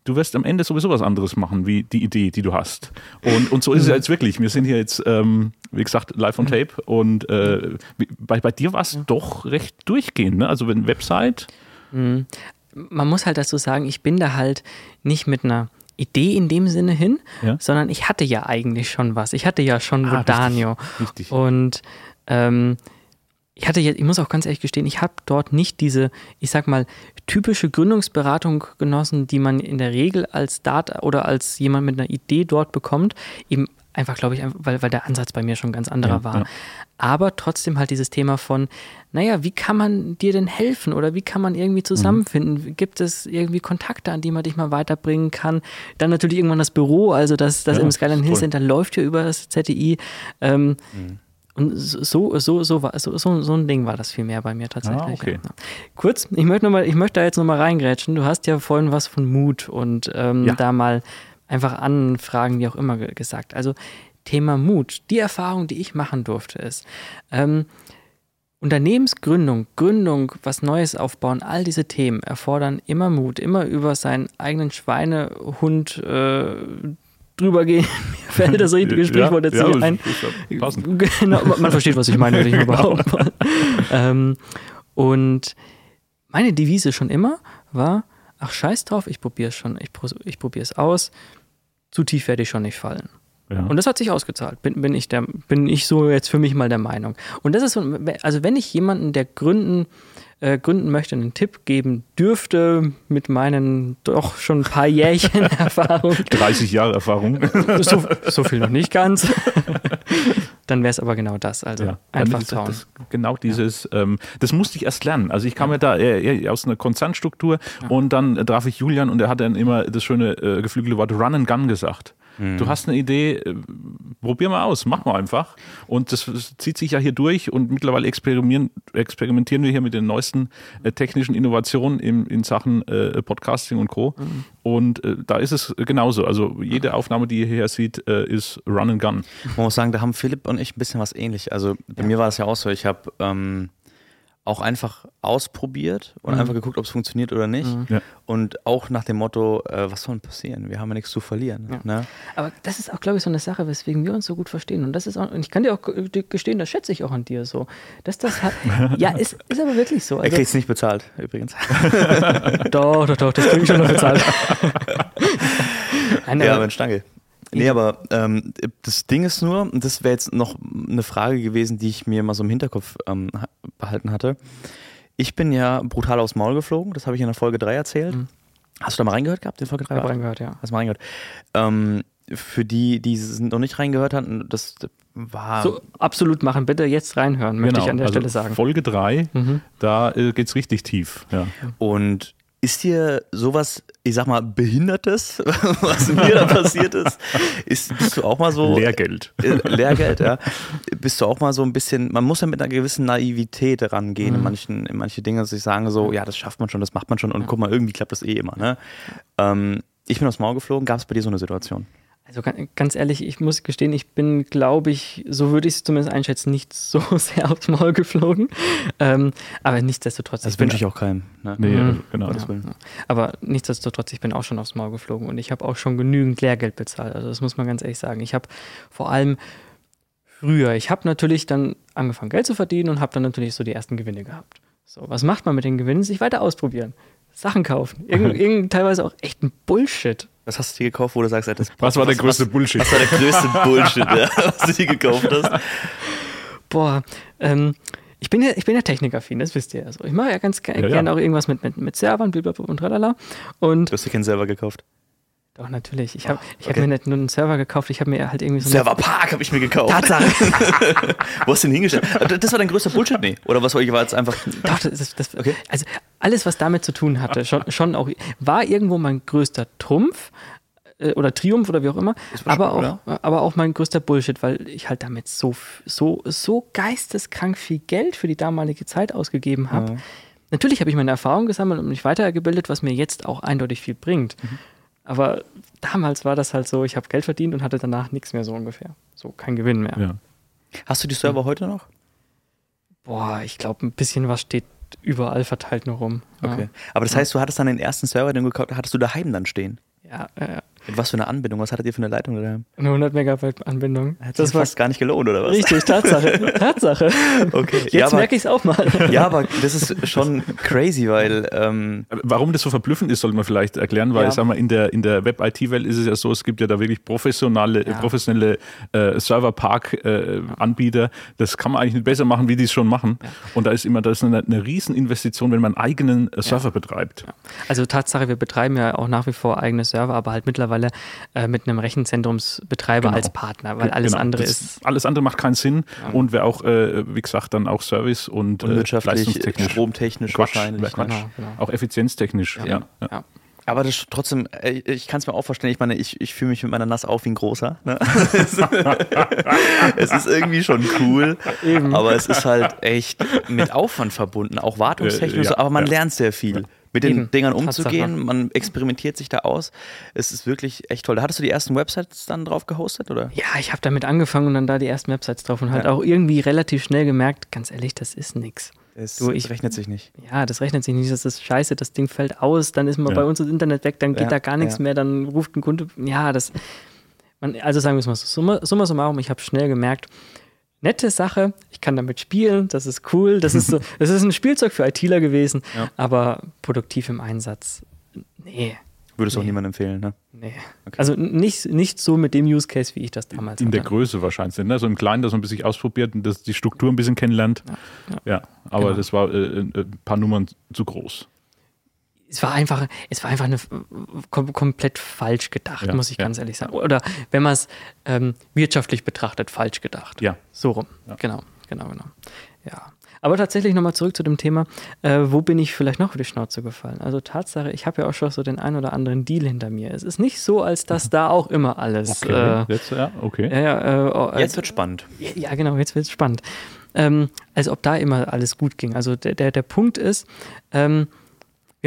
du wirst am Ende sowieso was anderes machen, wie die Idee, die du hast. Und, und so ist es ja jetzt wirklich. Wir sind hier jetzt, ähm, wie gesagt, live on tape und äh, bei, bei dir war es doch recht durchgehend. Ne? Also wenn Website, man muss halt dazu sagen, ich bin da halt nicht mit einer Idee in dem Sinne hin, Ja. sondern ich hatte ja eigentlich schon was. Ich hatte ja schon Ah, Rodanio. richtig. Und ähm, ich hatte jetzt, ich muss auch ganz ehrlich gestehen, ich habe dort nicht diese, ich sag mal, typische Gründungsberatung genossen, die man in der Regel als Data oder als jemand mit einer Idee dort bekommt. Eben einfach, glaube ich, weil, weil der Ansatz bei mir schon ganz anderer Ja, war. ja. Aber trotzdem halt dieses Thema von, naja, wie kann man dir denn helfen oder wie kann man irgendwie zusammenfinden? Gibt es irgendwie Kontakte, an die man dich mal weiterbringen kann? Dann natürlich irgendwann das Büro, also das, das Ja, im Skyline Hill. Center läuft ja über das ZDI. Ähm, Und so, so, so, war, so, so, so ein Ding war das viel mehr bei mir tatsächlich. Ah, okay. ja. Kurz, ich möchte, noch mal, ich möchte da jetzt nochmal reingrätschen. Du hast ja vorhin was von Mut und ähm, Ja. da mal einfach Anfragen, wie auch immer, ge- gesagt. Also Thema Mut. Die Erfahrung, die ich machen durfte, ist, ähm, Unternehmensgründung, Gründung, was Neues aufbauen, all diese Themen erfordern immer Mut, immer über seinen eigenen Schweinehund äh, drüber gehen. Mir fällt das richtige Sprichwort jetzt ja, nicht ein. ja. Genau, man versteht, was ich meine, würde ich mal behaupten. ähm, und meine Devise schon immer war, ach scheiß drauf, ich probiere es schon, ich, ich probiere es aus, zu tief werde ich schon nicht fallen. Ja. Und das hat sich ausgezahlt, bin, bin, ich der, bin ich so jetzt für mich mal der Meinung. Und das ist so, also wenn ich jemanden, der gründen, äh, gründen möchte, einen Tipp geben dürfte, mit meinen doch schon ein paar Jährchen Erfahrung, 30 Jahre Erfahrung. so, so viel noch nicht ganz, dann wäre es aber genau das. Also Ja, einfach trauen. Das, genau dieses, ähm, das musste ich erst lernen. Also ich kam ja da eher aus einer Konzernstruktur und dann äh, traf ich Julian und er hat dann immer das schöne äh, geflügelte Wort Run and Gun gesagt. Du hast eine Idee, äh, probier mal aus, mach mal einfach. Und das, zieht sich ja hier durch und mittlerweile experimentieren, wir hier mit den neuesten äh, technischen Innovationen im, in Sachen äh, Podcasting und Co. Und äh, da ist es genauso. Also jede Aufnahme, die ihr hier seht, äh, ist Run and Gun. Man muss sagen, da haben Philipp und ich ein bisschen was ähnlich. Also bei mir war das ja auch so, ich habe ähm, auch einfach ausprobiert und einfach geguckt, ob es funktioniert oder nicht. Ja. Und auch nach dem Motto, äh, was soll denn passieren? Wir haben ja nichts zu verlieren. Ne? Aber das ist auch, glaube ich, so eine Sache, weswegen wir uns so gut verstehen. Und das ist auch, und ich kann dir auch ge- gestehen, das schätze ich auch an dir so. Dass das hat, ja, ist, ist aber wirklich so. Er Also, kriegt es nicht bezahlt, übrigens. doch, doch, doch, das kriege ich schon noch bezahlt. Nein, ja, aber- mit Stange. Nee, aber ähm, das Ding ist nur, und das wäre jetzt noch eine Frage gewesen, die ich mir mal so im Hinterkopf ähm, ha- behalten hatte. Ich bin ja brutal aufs Maul geflogen, das habe ich in der Folge 3 erzählt. Hast du da mal reingehört gehabt, in Folge 3? Ich habe reingehört, ja. Hast du mal reingehört? Ähm, für die, die es noch nicht reingehört hatten, das war. So, absolut machen. Bitte jetzt reinhören, möchte ich an der also Stelle sagen. Folge 3, Mhm. da äh, geht es richtig tief. Ja. Und ist dir sowas, ich sag mal, Behindertes, was mir da passiert ist, ist, bist du auch mal so. Lehrgeld. Äh, Lehrgeld, ja. Bist du auch mal so ein bisschen, man muss ja mit einer gewissen Naivität rangehen in manchen, in manche Dinge, dass ich sagen so, ja, das schafft man schon, das macht man schon und guck mal, irgendwie klappt das eh immer, ne? Ähm, ich bin aufs Maul geflogen, gab es bei dir so eine Situation? Also ga- ganz ehrlich, ich muss gestehen, ich bin, glaube ich, so würde ich es zumindest einschätzen, nicht so sehr aufs Maul geflogen. Ähm, aber nichtsdestotrotz. Das bin- wünsche ich auch keinem. Ne? Nee, Mhm. genau. Gottes Ja, ja. Aber nichtsdestotrotz, ich bin auch schon aufs Maul geflogen und ich habe auch schon genügend Lehrgeld bezahlt. Also das muss man ganz ehrlich sagen. Ich habe vor allem früher, ich habe natürlich dann angefangen Geld zu verdienen und habe dann natürlich so die ersten Gewinne gehabt. So, was macht man mit den Gewinnen? Sich weiter ausprobieren. Sachen kaufen. Irgend, irgend, teilweise auch echt ein Bullshit. Was hast du dir gekauft, wo du sagst, das Was war der größte Bullshit? Was war der größte Bullshit, ja, was du dir gekauft hast? Boah, ähm, ich bin ja, ich bin ja technikaffin, das wisst ihr ja so. Ich mache ja ganz Ja, ja. gerne auch irgendwas mit, mit, mit Servern, blablabla und tralala. Und Du hast dir keinen Server gekauft. Doch, natürlich. Ich habe ich hab okay. mir nicht nur einen Server gekauft, ich habe mir halt irgendwie so eine Serverpark habe ich mir gekauft. Tatsache. Wo hast du den hingestellt? Aber Das war dein größter Bullshit? Nee. Oder was war ich war jetzt einfach. Doch, das, das, Okay. also alles, was damit zu tun hatte, schon, schon auch, war irgendwo mein größter Trumpf äh, oder Triumph oder wie auch immer, aber schon, auch, aber auch mein größter Bullshit, weil ich halt damit so, so, so geisteskrank viel Geld für die damalige Zeit ausgegeben habe. Natürlich habe ich meine Erfahrung gesammelt und mich weitergebildet, was mir jetzt auch eindeutig viel bringt. Mhm. Aber damals war das halt so, ich habe Geld verdient und hatte danach nichts mehr so ungefähr. So kein Gewinn mehr. Ja. Hast du die Server heute noch? Boah, ich glaube, ein bisschen was steht überall verteilt nur rum. Ja. Okay. Aber das heißt, du hattest dann den ersten Server, den du gekauft hattest du daheim dann stehen. Ja, äh, Mit was für eine Anbindung? Was hattet ihr für eine Leitung daheim? eine 100 Megabyte Anbindung. Hat Das fast gar nicht gelohnt, oder was? richtig, Tatsache. Tatsache. Okay. Jetzt ja, merke ich es auch mal. ja, aber das ist schon crazy, weil ähm, Warum das so verblüffend ist, sollte man vielleicht erklären, weil Ja. ich sag mal, in der, in der Web-IT-Welt ist es ja so, es gibt ja da wirklich professionelle, Ja. professionelle äh, Server-Park-Anbieter. das kann man eigentlich nicht besser machen, wie die es schon machen. Und da ist immer, das ist eine, eine Rieseninvestition, wenn man einen eigenen äh, Server betreibt. Also Tatsache, wir betreiben ja auch nach wie vor eigene Server, aber halt mittlerweile äh, mit einem Rechenzentrumsbetreiber Genau. als Partner, weil alles Genau. andere Das- ist. Alles andere macht keinen Sinn und wäre auch, äh, wie gesagt, dann auch Service und, und äh, wirtschaftlich, leistungstechnisch. stromtechnisch Quatsch, wahrscheinlich. Quatsch. Genau, genau. Auch effizienztechnisch. Ja. Ja. Ja. Aber das trotzdem, äh, ich kann es mir auch vorstellen, ich meine, ich, ich fühle mich mit meiner Nass auf wie ein großer. Ne? es ist irgendwie schon cool, aber es ist halt echt mit Aufwand verbunden, auch wartungstechnisch, Äh, ja, aber man ja. lernt sehr viel. Mit den Eben, Dingern Tatsache. umzugehen, man experimentiert sich da aus. Es ist wirklich echt toll. Hattest du die ersten Websites dann drauf gehostet, oder? Ja, ich habe damit angefangen und dann da die ersten Websites drauf und halt Ja. auch irgendwie relativ schnell gemerkt, ganz ehrlich, das ist nix. Es Du, ich- rechnet sich nicht. Ja, das rechnet sich nicht, das ist scheiße, das Ding fällt aus, dann ist mal Ja. bei uns das Internet weg, dann geht Ja, da gar nichts ja. mehr, dann ruft ein Kunde. Ja, das. Man, also sagen wir es mal so, summa, summa summarum, ich habe schnell gemerkt, nette Sache, ich kann damit spielen, das ist cool, das ist so, das ist ein Spielzeug für ITler gewesen, Ja. aber produktiv im Einsatz, nee, du auch Nee. niemandem empfehlen, ne? nee. Also n- nicht, nicht so mit dem Use Case, wie ich das damals In der hatte. Größe wahrscheinlich. Ne? So im Kleinen, dass man ein bisschen ausprobiert und das, die Struktur ein bisschen kennenlernt. Ja, aber Genau. das war äh, ein ein paar Nummern zu groß. Es war einfach, es war einfach eine, kom komplett falsch gedacht, Ja, muss ich ja. ganz ehrlich sagen. Oder wenn man es ähm, wirtschaftlich betrachtet, falsch gedacht. Ja. So rum. Ja. Genau, genau, genau. Ja. Aber tatsächlich nochmal zurück zu dem Thema, äh, wo bin ich vielleicht noch auf die Schnauze gefallen? Also Tatsache, ich habe ja auch schon so den einen oder anderen Deal hinter mir. Es ist nicht so, als dass da auch immer alles. Okay, Äh, jetzt, ja, okay. ja, ja, äh, äh, Jetzt wird spannend. ja, ja, genau, jetzt wird es spannend. Ähm, als ob da immer alles gut ging. Also der, der, der Punkt ist, ähm,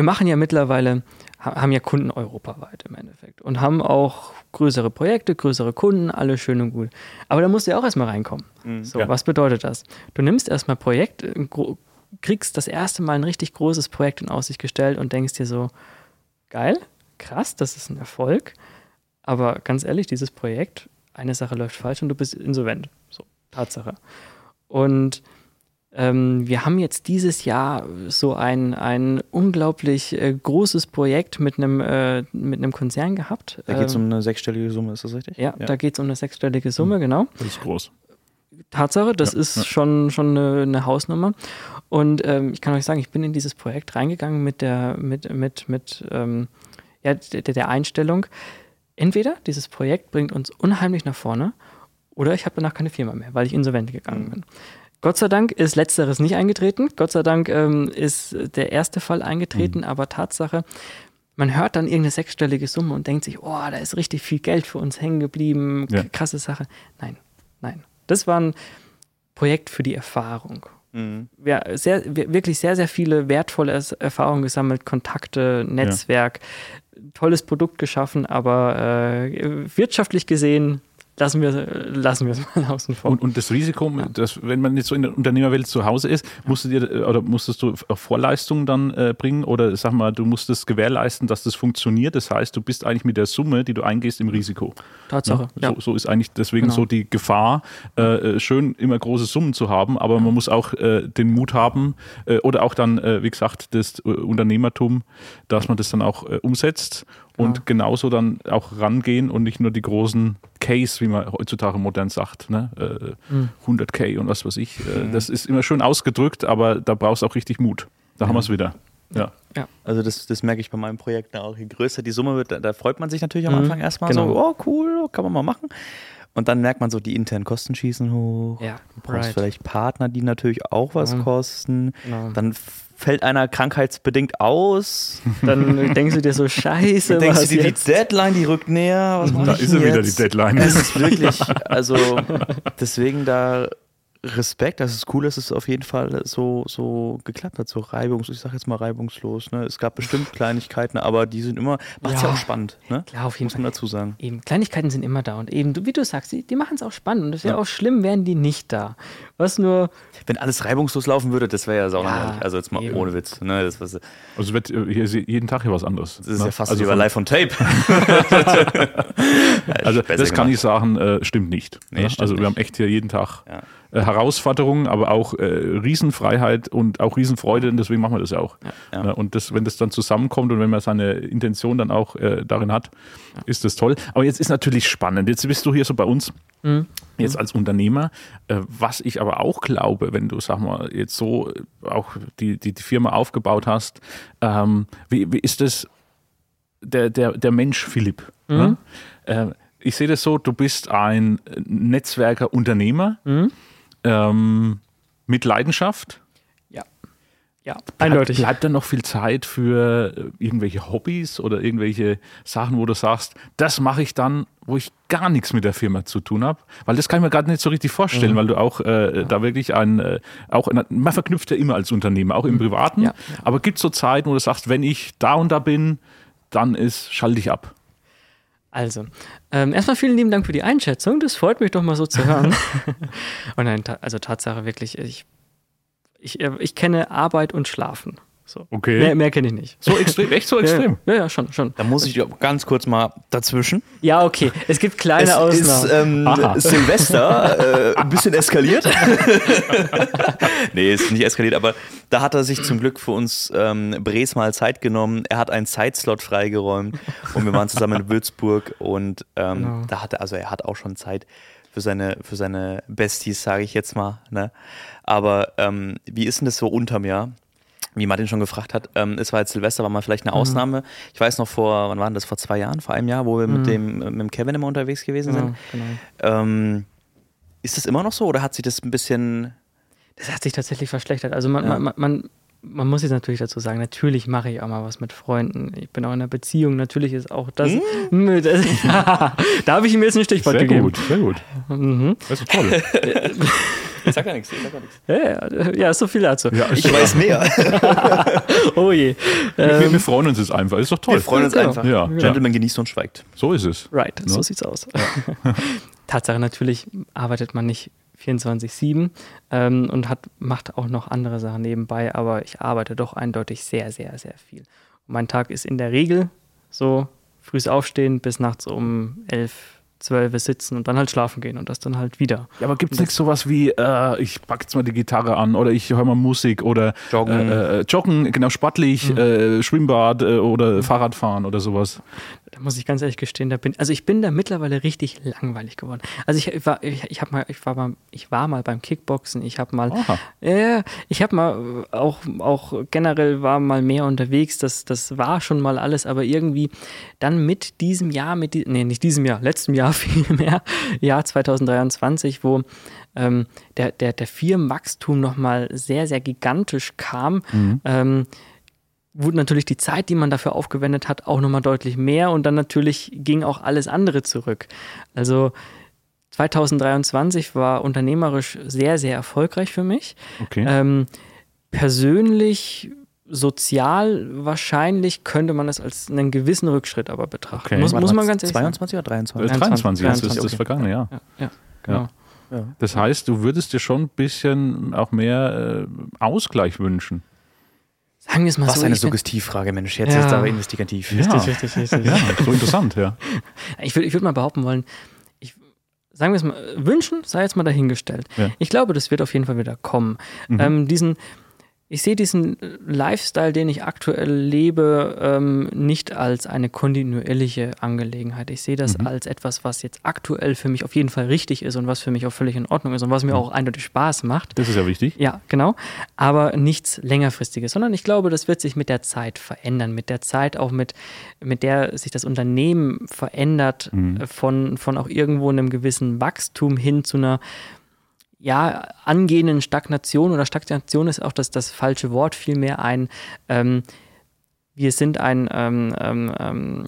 wir machen ja mittlerweile, ha- haben ja Kunden europaweit im Endeffekt und haben auch größere Projekte, größere Kunden, alles schön und gut. Aber da musst du ja auch erstmal reinkommen. So, Ja. was bedeutet das? Du nimmst erstmal Projekt, äh, kriegst das erste Mal ein richtig großes Projekt in Aussicht gestellt und denkst dir so, geil, krass, das ist ein Erfolg. Aber ganz ehrlich, dieses Projekt, eine Sache läuft falsch und du bist insolvent. So, Tatsache. Und ähm, wir haben jetzt dieses Jahr so ein, ein unglaublich äh, großes Projekt mit einem, äh, mit einem Konzern gehabt. Da geht es Ähm, um eine sechsstellige Summe, ist das richtig? ja, da geht es um eine sechsstellige Summe, genau. Das ist groß. Tatsache, das Ja, ist ja. schon, schon eine, eine Hausnummer. Und ähm, ich kann euch sagen, ich bin in dieses Projekt reingegangen mit der, mit, mit, mit ähm, ja, der, der Einstellung, entweder dieses Projekt bringt uns unheimlich nach vorne oder ich habe danach keine Firma mehr, weil ich insolvent gegangen Mhm. bin. Gott sei Dank ist letzteres nicht eingetreten. Gott sei Dank ähm, ist der erste Fall Mhm. eingetreten, aber Tatsache, man hört dann irgendeine sechsstellige Summe und denkt sich, oh, da ist richtig viel Geld für uns hängen geblieben, Ja. krasse Sache. Nein, nein. Das war ein Projekt für die Erfahrung. Mhm. Wir, sehr, wir, wirklich sehr, sehr viele wertvolle Erfahrungen gesammelt, Kontakte, Netzwerk, tolles Produkt geschaffen, aber äh, wirtschaftlich gesehen lassen wir lassen wir es mal außen vor. Und, und das Risiko, dass, wenn man jetzt so in der Unternehmerwelt zu Hause ist, musst du dir oder musstest du auch Vorleistungen dann äh, bringen oder sag mal, du musstest gewährleisten, dass das funktioniert. Das heißt, du bist eigentlich mit der Summe, die du eingehst, im Risiko. Tatsache. Ja? So, so, ist eigentlich deswegen Genau. so die Gefahr, äh, äh, schön immer große Summen zu haben, aber man muss auch äh, den Mut haben äh, oder auch dann, äh, wie gesagt, das äh, Unternehmertum, dass man das dann auch umsetzt und genauso dann auch rangehen und nicht nur die großen Case, wie man heutzutage modern sagt, ne? äh, 100k und was weiß ich. Äh, Das ist immer schön ausgedrückt, aber da brauchst du auch richtig Mut. Da haben wir es wieder. Ja. Also das, das merke ich bei meinen Projekten auch. Je größer die Summe wird, da, da freut man sich natürlich am Mhm, Anfang erstmal genau. so, oh cool, kann man mal machen. Und dann merkt man so, die internen Kosten schießen hoch. Ja, Du brauchst right. vielleicht Partner, die natürlich auch was Mhm. kosten. Genau. Dann fällt einer krankheitsbedingt aus. Dann denkst du dir so, scheiße, Dann denkst du was dir, die jetzt? Deadline, die rückt näher. Was Da ist er wieder, die Deadline. Es ist wirklich, also deswegen da Respekt, das ist cool, dass es auf jeden Fall so, so geklappt hat, so reibungslos, ich sag jetzt mal reibungslos. Ne? Es gab bestimmt Kleinigkeiten, aber die sind immer, macht ja Ja. auch spannend. Ne? Klar, auf jeden Muss man dazu sagen. Eben, Kleinigkeiten sind immer da und eben, wie du sagst, die, die machen es auch spannend und es wäre Ja. auch schlimm, wären die nicht da. Was nur, Wenn alles reibungslos laufen würde, das wäre ja saulangweilig. Also jetzt mal eben. ohne Witz. Ne? Das, was, das Also es wird äh, hier jeden Tag hier was anderes. ist ne? ja fast also von- Live on Tape. Also das kann gemacht. ich sagen, äh, stimmt nicht. Nee, ne? stimmt also wir nicht. haben echt hier jeden Tag Ja. Äh, Herausforderungen, aber auch äh, Riesenfreiheit und auch Riesenfreude und deswegen machen wir das ja auch. Ja. Ne? Und das, wenn das dann zusammenkommt und wenn man seine Intention dann auch äh, darin hat, ist das toll. Aber jetzt ist natürlich spannend. Jetzt bist du hier so bei uns. Mhm. Jetzt als Unternehmer, äh, was ich aber auch glaube, wenn du, sag mal, jetzt so äh, auch die, die, die Firma aufgebaut hast, ähm, wie, wie ist das der, der, der Mensch Philipp? Ne? Äh, ich sehe das so, du bist ein Netzwerker Unternehmer ähm, mit Leidenschaft. ja, ja, eindeutig. Bleibt dann noch viel Zeit für äh, irgendwelche Hobbys oder irgendwelche Sachen, wo du sagst, das mache ich dann, wo ich gar nichts mit der Firma zu tun habe? Weil das kann ich mir gerade nicht so richtig Mhm. vorstellen, weil du auch äh, da wirklich ein, äh, auch ein, man verknüpft ja immer als Unternehmer, auch im Privaten. Mhm. Ja. Aber gibt es so Zeiten, wo du sagst, wenn ich da und da bin, dann ist, schalte ich ab. Also, ähm, erstmal vielen lieben Dank für die Einschätzung. Das freut mich doch mal so zu hören. und nein, ta also Tatsache wirklich, ich, ich, äh, ich kenne Arbeit und Schlafen. So. Okay. Mehr, mehr kenne ich nicht. So extrem, echt so extrem. Ja, ja, schon, schon. Da muss ich ganz kurz mal dazwischen. Ja, okay. Es gibt kleine es ist Ausnahmen. ähm, Aha. Silvester, äh, ein bisschen eskaliert. nee, ist nicht eskaliert, aber da hat er sich zum Glück für uns ähm, Bres mal Zeit genommen. Er hat einen Zeitslot freigeräumt und wir waren zusammen in Würzburg und ähm, Genau. da hat er, also er hat auch schon Zeit für seine, für seine Besties, sage ich jetzt mal. Ne? Aber ähm, wie ist denn das so unterm Jahr? Wie Martin schon gefragt hat, ähm, es war jetzt Silvester, war mal vielleicht Mhm. eine Ausnahme. Ich weiß noch vor, wann war denn das? Vor zwei Jahren, vor einem Jahr, wo wir mit, dem, mit dem Kevin immer unterwegs gewesen sind. Mhm. Genau, genau. Ähm, ist das immer noch so oder hat sich das ein bisschen. Das hat sich tatsächlich verschlechtert. Also man, Ja. man, man, man muss jetzt natürlich dazu sagen, natürlich mache ich auch mal was mit Freunden. Ich bin auch in einer Beziehung, natürlich ist auch das. Hm? das da habe ich ihm jetzt ein Stichwort Sehr gegeben. gut, sehr gut. Mhm. Das ist toll. Ich sag ja nichts, ich sag ja nichts. Ja, ja, ja, so viel dazu. Ja, Ich weiß mehr. Oh je. wir, Ähm, wir freuen uns jetzt einfach. Ist doch toll. Wir freuen uns einfach. Ja. Gentleman genießt und schweigt. So ist es. Right, so Ne? sieht's aus. Tatsache, natürlich arbeitet man nicht 24-7 ähm, und hat, macht auch noch andere Sachen nebenbei, aber ich arbeite doch eindeutig sehr, sehr, sehr viel. Und mein Tag ist in der Regel so frühs aufstehen bis nachts um 11, 12 sitzen und dann halt schlafen gehen und das dann halt wieder. Ja, aber gibt es nicht sowas wie, äh, ich packe jetzt mal die Gitarre an oder ich höre mal Musik oder Joggen. äh, äh, Joggen, genau, sportlich, äh, Schwimmbad äh, oder Fahrradfahren oder sowas. Da muss ich ganz ehrlich gestehen, da bin also ich bin da mittlerweile richtig langweilig geworden. Also ich, ich war ich, ich habe mal ich war mal ich war mal beim Kickboxen, ich habe mal ja, ich habe mal äh, auch auch generell war mal mehr unterwegs, das das war schon mal alles, aber irgendwie dann mit diesem Jahr mit die, nee, nicht diesem Jahr, letztem Jahr vielmehr, Jahr 2023, wo ähm, der, der, der Firmenwachstum nochmal sehr, sehr gigantisch kam, ähm, wurde natürlich die Zeit, die man dafür aufgewendet hat, auch nochmal deutlich mehr und dann natürlich ging auch alles andere zurück. Also 2023 war unternehmerisch sehr, sehr erfolgreich für mich. Okay. Ähm, persönlich sozial wahrscheinlich könnte man es als einen gewissen Rückschritt aber betrachten. Okay. Muss, muss man ganz ehrlich sagen. 22 oder Äh, 23? 23, das ist 23, das okay. vergangene Jahr. Ja, ja, genau. Ja. Das heißt, du würdest dir schon ein bisschen auch mehr äh, Ausgleich wünschen. Sagen wir es mal Was so. eine ich, bin- Suggestivfrage, Mensch. Jetzt Ja. ist aber investigativ. Ja. Richtig, richtig, richtig. Ja, so interessant, ja. Ich würde ich würd mal behaupten wollen, ich, sagen wir es mal, wünschen sei jetzt mal dahingestellt. Ja. Ich glaube, das wird auf jeden Fall wieder kommen. Ähm, diesen, ich sehe diesen Lifestyle, den ich aktuell lebe, ähm, nicht als eine kontinuierliche Angelegenheit. Ich sehe das als etwas, was jetzt aktuell für mich auf jeden Fall richtig ist und was für mich auch völlig in Ordnung ist und was mir auch eindeutig Spaß macht. Das ist ja wichtig. Ja, genau. Aber nichts längerfristiges, sondern ich glaube, das wird sich mit der Zeit verändern. Mit der Zeit auch mit, mit der sich das Unternehmen verändert, äh, von, von auch irgendwo einem gewissen Wachstum hin zu einer ja, angehenden Stagnation oder Stagnation ist auch das, das falsche Wort, vielmehr ein, ähm, wir sind ein, ähm, ähm, ähm,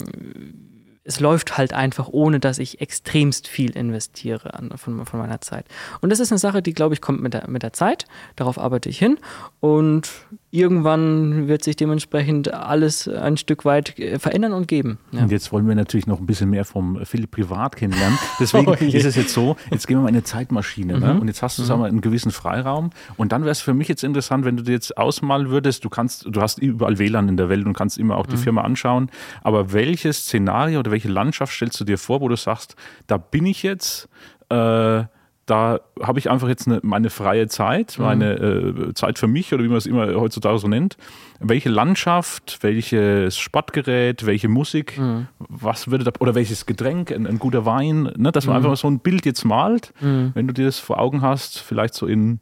es läuft halt einfach, ohne dass ich extremst viel investiere an, von, von meiner Zeit. Und das ist eine Sache, die, glaube ich, kommt mit der, mit der Zeit. Darauf arbeite ich hin. Und irgendwann wird sich dementsprechend alles ein Stück weit äh, verändern und geben. Ja. Und jetzt wollen wir natürlich noch ein bisschen mehr vom Philipp privat kennenlernen. Deswegen Oh. Mhm. ist es jetzt so, jetzt gehen wir mal in eine Zeitmaschine. Ne? Und jetzt hast du, sagen wir, einen gewissen Freiraum. Und dann wäre es für mich jetzt interessant, wenn du dir jetzt ausmalen würdest, du kannst, du hast überall WLAN in der Welt und kannst immer auch Mhm. die Firma anschauen. Aber welches Szenario oder welche Landschaft stellst du dir vor, wo du sagst, da bin ich jetzt, äh, da habe ich einfach jetzt eine, meine freie Zeit, Mhm. meine äh, Zeit für mich oder wie man es immer heutzutage so nennt. Welche Landschaft, welches Sportgerät, welche Musik, Mhm. was würde da, oder welches Getränk, ein, ein guter Wein, ne, dass Mhm. man einfach mal so ein Bild jetzt malt, wenn du dir das vor Augen hast, vielleicht so in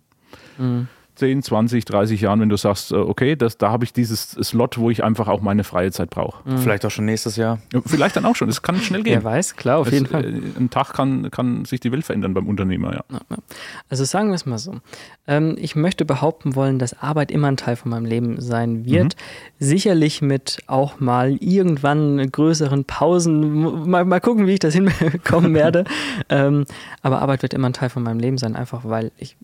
Mhm. 10, 20, 30 Jahren, wenn du sagst, äh, okay, das, da habe ich dieses Slot, wo ich einfach auch meine freie Zeit brauche. Vielleicht auch schon nächstes Jahr. Vielleicht dann auch schon, es kann schnell gehen. Wer weiß, klar, auf Es, jeden Fall. äh, Ein Tag kann, kann sich die Welt verändern beim Unternehmer, ja. Also sagen wir es mal so. Ähm, ich möchte behaupten wollen, dass Arbeit immer ein Teil von meinem Leben sein wird. Sicherlich mit auch mal irgendwann größeren Pausen. Mal, mal gucken, wie ich das hinbekommen werde. ähm, aber Arbeit wird immer ein Teil von meinem Leben sein, einfach weil ich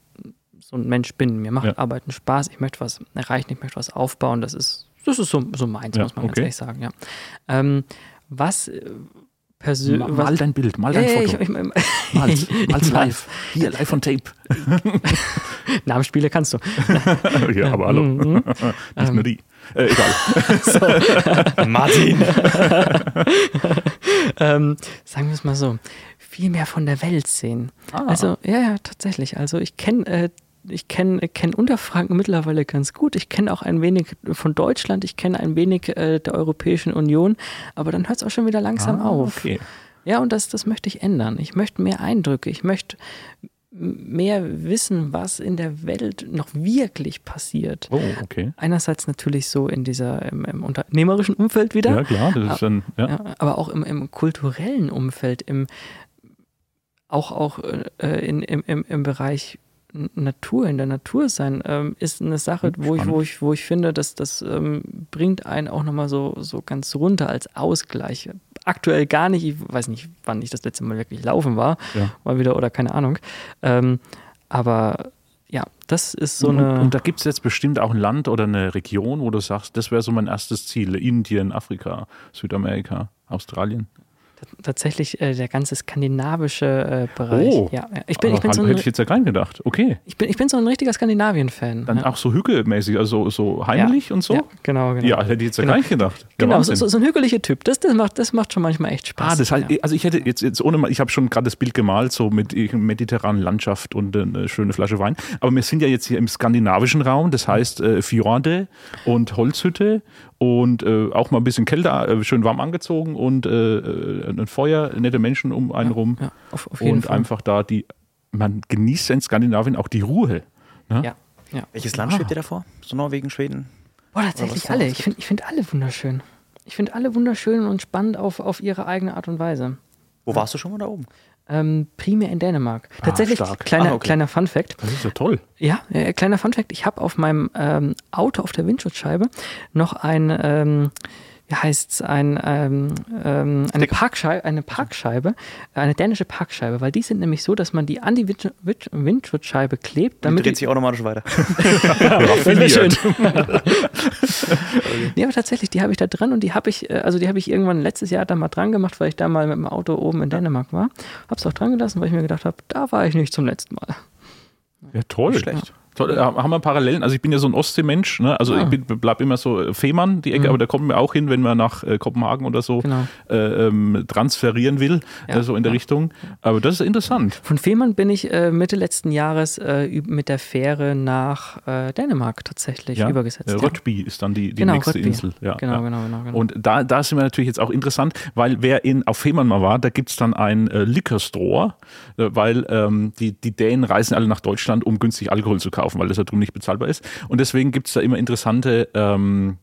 so ein Mensch bin. Mir macht Ja. Arbeiten Spaß. Ich möchte was erreichen, ich möchte was aufbauen. Das ist, das ist so, so meins, Ja, muss man ganz okay. ehrlich sagen. Ja. Ähm, was äh, persönlich. Mal dein Bild, mal dein Ja, Foto. ich, ich, mal's, mal's ich live. Hier, live on tape. Namensspiele kannst du. ja, aber hallo. Mhm. Nicht nur die. Äh, egal. Martin! ähm, sagen wir es mal so, viel mehr von der Welt sehen. Ah. Also, ja, ja, tatsächlich. Also ich kenne äh, ich kenne kenn Unterfranken mittlerweile ganz gut. Ich kenne auch ein wenig von Deutschland, ich kenne ein wenig äh, der Europäischen Union, aber dann hört es auch schon wieder langsam auf. Ah, Okay. Ja, und das, das möchte ich ändern. Ich möchte mehr Eindrücke, ich möchte mehr wissen, was in der Welt noch wirklich passiert. Oh, okay. Einerseits natürlich so in dieser im, im unternehmerischen Umfeld wieder, Ja, klar, das ist dann, ja. aber auch im, im kulturellen Umfeld, im, auch, auch äh, in, im, im, im Bereich Natur, in der Natur sein, ähm, ist eine Sache, wo ich, wo, ich, wo ich finde, dass das ähm, bringt einen auch nochmal so, so ganz runter als Ausgleich. Aktuell gar nicht, ich weiß nicht, wann ich das letzte Mal wirklich laufen war, Ja. mal wieder oder keine Ahnung. Ähm, aber ja, das ist so und, eine. und da gibt es jetzt bestimmt auch ein Land oder eine Region, wo du sagst, das wäre so mein erstes Ziel. Indien, Afrika, Südamerika, Australien. Tatsächlich äh, der ganze skandinavische äh, Bereich. Oh. Ja, ja. Ich bin, ich bin so hätte ein, ich jetzt ja rein gedacht. Okay. ich bin, ich bin so ein richtiger Skandinavien-Fan. Dann ja. auch so hügelmäßig, also so heimlich und so? Ja, genau, genau. Ja, hätte ich jetzt ja Genau. gar nicht gedacht. Ja, genau, so, so, ein hügeliger Typ. Das, das, macht, das macht schon manchmal echt Spaß. Ah, das heißt, ja. also ich hätte jetzt, jetzt ohne ich habe schon gerade das Bild gemalt, so mit mediterraner Landschaft und eine schöne Flasche Wein. Aber wir sind ja jetzt hier im skandinavischen Raum, das heißt äh, Fjorde und Holzhütte und äh, auch mal ein bisschen kälter, äh, schön warm angezogen und äh, äh, ein Feuer, nette Menschen um einen rum ja, auf, auf jeden und Fall. einfach da die, man genießt ja in Skandinavien auch die Ruhe. Ne? Ja, ja. Welches Land schwebt dir davor? So Norwegen, Schweden? Boah, tatsächlich alle. Ich finde ich find alle wunderschön. Ich finde alle wunderschön und spannend auf, auf ihre eigene Art und Weise. Wo warst du schon mal da oben? Ähm, primär in Dänemark. Tatsächlich, stark. kleiner, Ah, okay. kleiner Fun Fact. Das ist ja toll. Ja, äh, kleiner Funfact, ich habe auf meinem ähm, Auto auf der Windschutzscheibe noch ein, ähm, wie heißt es, ein, ähm, ähm, eine, Parkscheibe, eine Parkscheibe, eine dänische Parkscheibe, weil die sind nämlich so, dass man die an die Wind- Wind- Windschutzscheibe klebt, damit dreht die, sich automatisch weiter. das wäre schön. nee, aber tatsächlich, die habe ich da dran und die habe ich, äh, also die habe ich irgendwann letztes Jahr da mal dran gemacht, weil ich da mal mit dem Auto oben in Dänemark war. Habe es auch dran gelassen, weil ich mir gedacht habe, da war ich nicht zum letzten Mal. Ja, toll. Nicht schlecht. Toll, äh, haben wir Parallelen? Also ich bin ja so ein Ostseemensch, ne? also Ah. ich bin, bleib immer so äh, Fehmarn, die Ecke, Mhm. aber da kommen wir auch hin, wenn man nach äh, Kopenhagen oder so Genau. äh, ähm, transferieren will, Ja. äh, so in der Richtung. Aber das ist interessant. Von Fehmarn bin ich äh, Mitte letzten Jahres äh, mit der Fähre nach äh, Dänemark tatsächlich Ja? übergesetzt. Äh, ja. Röttby ist dann die, die Genau, nächste Röttby. Insel. Ja, Genau, ja. genau, genau, genau. Und da, da sind wir natürlich jetzt auch interessant, weil wer in, auf Fehmarn mal war, da gibt es dann ein äh, Liquor Store, äh, weil ähm, die, die Dänen reisen alle nach Deutschland, um günstig Alkohol zu kaufen, weil das da drüben nicht bezahlbar ist. Und deswegen gibt es da immer interessante, ähm,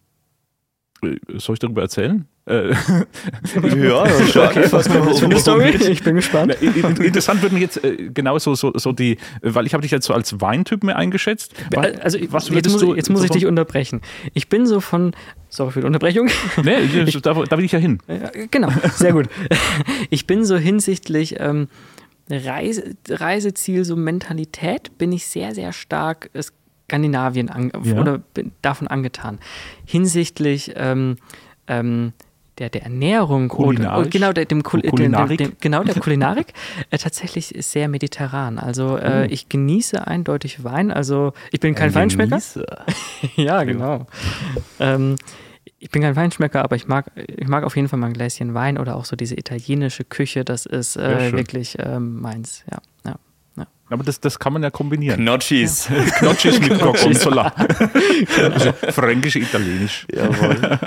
äh, soll ich darüber erzählen? Äh, Ja, okay, was für eine Story? Ich bin gespannt. in- in- Interessant würde mich jetzt äh, genau so, so, so die, weil ich habe dich jetzt so als Weintyp mehr eingeschätzt. Weil- Also ich- was jetzt muss, du ich- jetzt muss ich dich unterbrechen. Ich bin so von, sorry für die Unterbrechung. Nee, ich, da, da will ich ja hin. Ja, genau, sehr gut. Ich bin so hinsichtlich ähm, Reise, Reiseziel, so Mentalität, bin ich sehr, sehr stark äh, Skandinavien an, Ja. oder bin davon angetan. Hinsichtlich ähm, ähm, der, der Ernährung oder, oder genau der, dem, Kul dem, dem, Kulinarik? dem, genau der Kulinarik äh, tatsächlich ist sehr mediterran. Also äh, ich genieße eindeutig Wein. Also ich bin kein Feinschmecker. ja, genau. Ähm, ich bin kein Weinschmecker, aber ich mag, ich mag auf jeden Fall mal ein Gläschen Wein oder auch so diese italienische Küche. Das ist äh, wirklich ähm, meins. Ja, ja. Aber das, das kann man ja kombinieren. Knotschis. Knotschis mit Gorgonzola. also fränkisch, italienisch. Jawohl.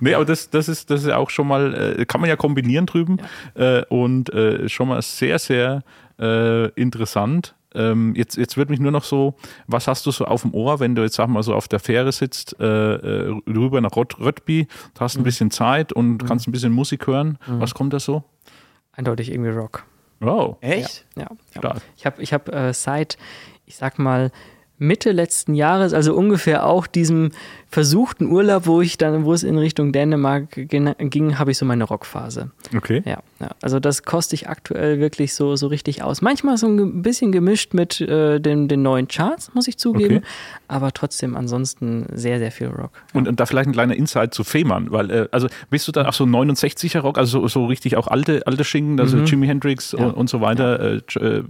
Nee, aber das, das, ist, das ist ja auch schon mal, äh, kann man ja kombinieren drüben äh, und äh, schon mal sehr, sehr äh, interessant. Ähm, jetzt, jetzt würde mich nur noch so, was hast du so auf dem Ohr, wenn du jetzt, sag mal, so auf der Fähre sitzt, äh, äh, rüber nach Rott, Röttby, du hast ein bisschen Zeit und kannst ein bisschen Musik hören. Was kommt da so? Eindeutig irgendwie Rock. Wow, Echt? Ja, ja. stark. Ich habe ich hab, äh, seit, ich sag mal, Mitte letzten Jahres, also ungefähr auch diesem versuchten Urlaub, wo ich dann, wo es in Richtung Dänemark ging, habe ich so meine Rockphase. Okay. Ja, ja, also das koste ich aktuell wirklich so, so richtig aus. Manchmal so ein bisschen gemischt mit äh, den, den neuen Charts, muss ich zugeben, Okay. aber trotzdem ansonsten sehr, sehr viel Rock. Und, und da vielleicht ein kleiner Insight zu Fehmarn, weil, äh, also bist du dann auch so 69er Rock, also so, so richtig auch alte, alte Schinken, also Jimi Hendrix Ja. und, und so weiter, äh, äh,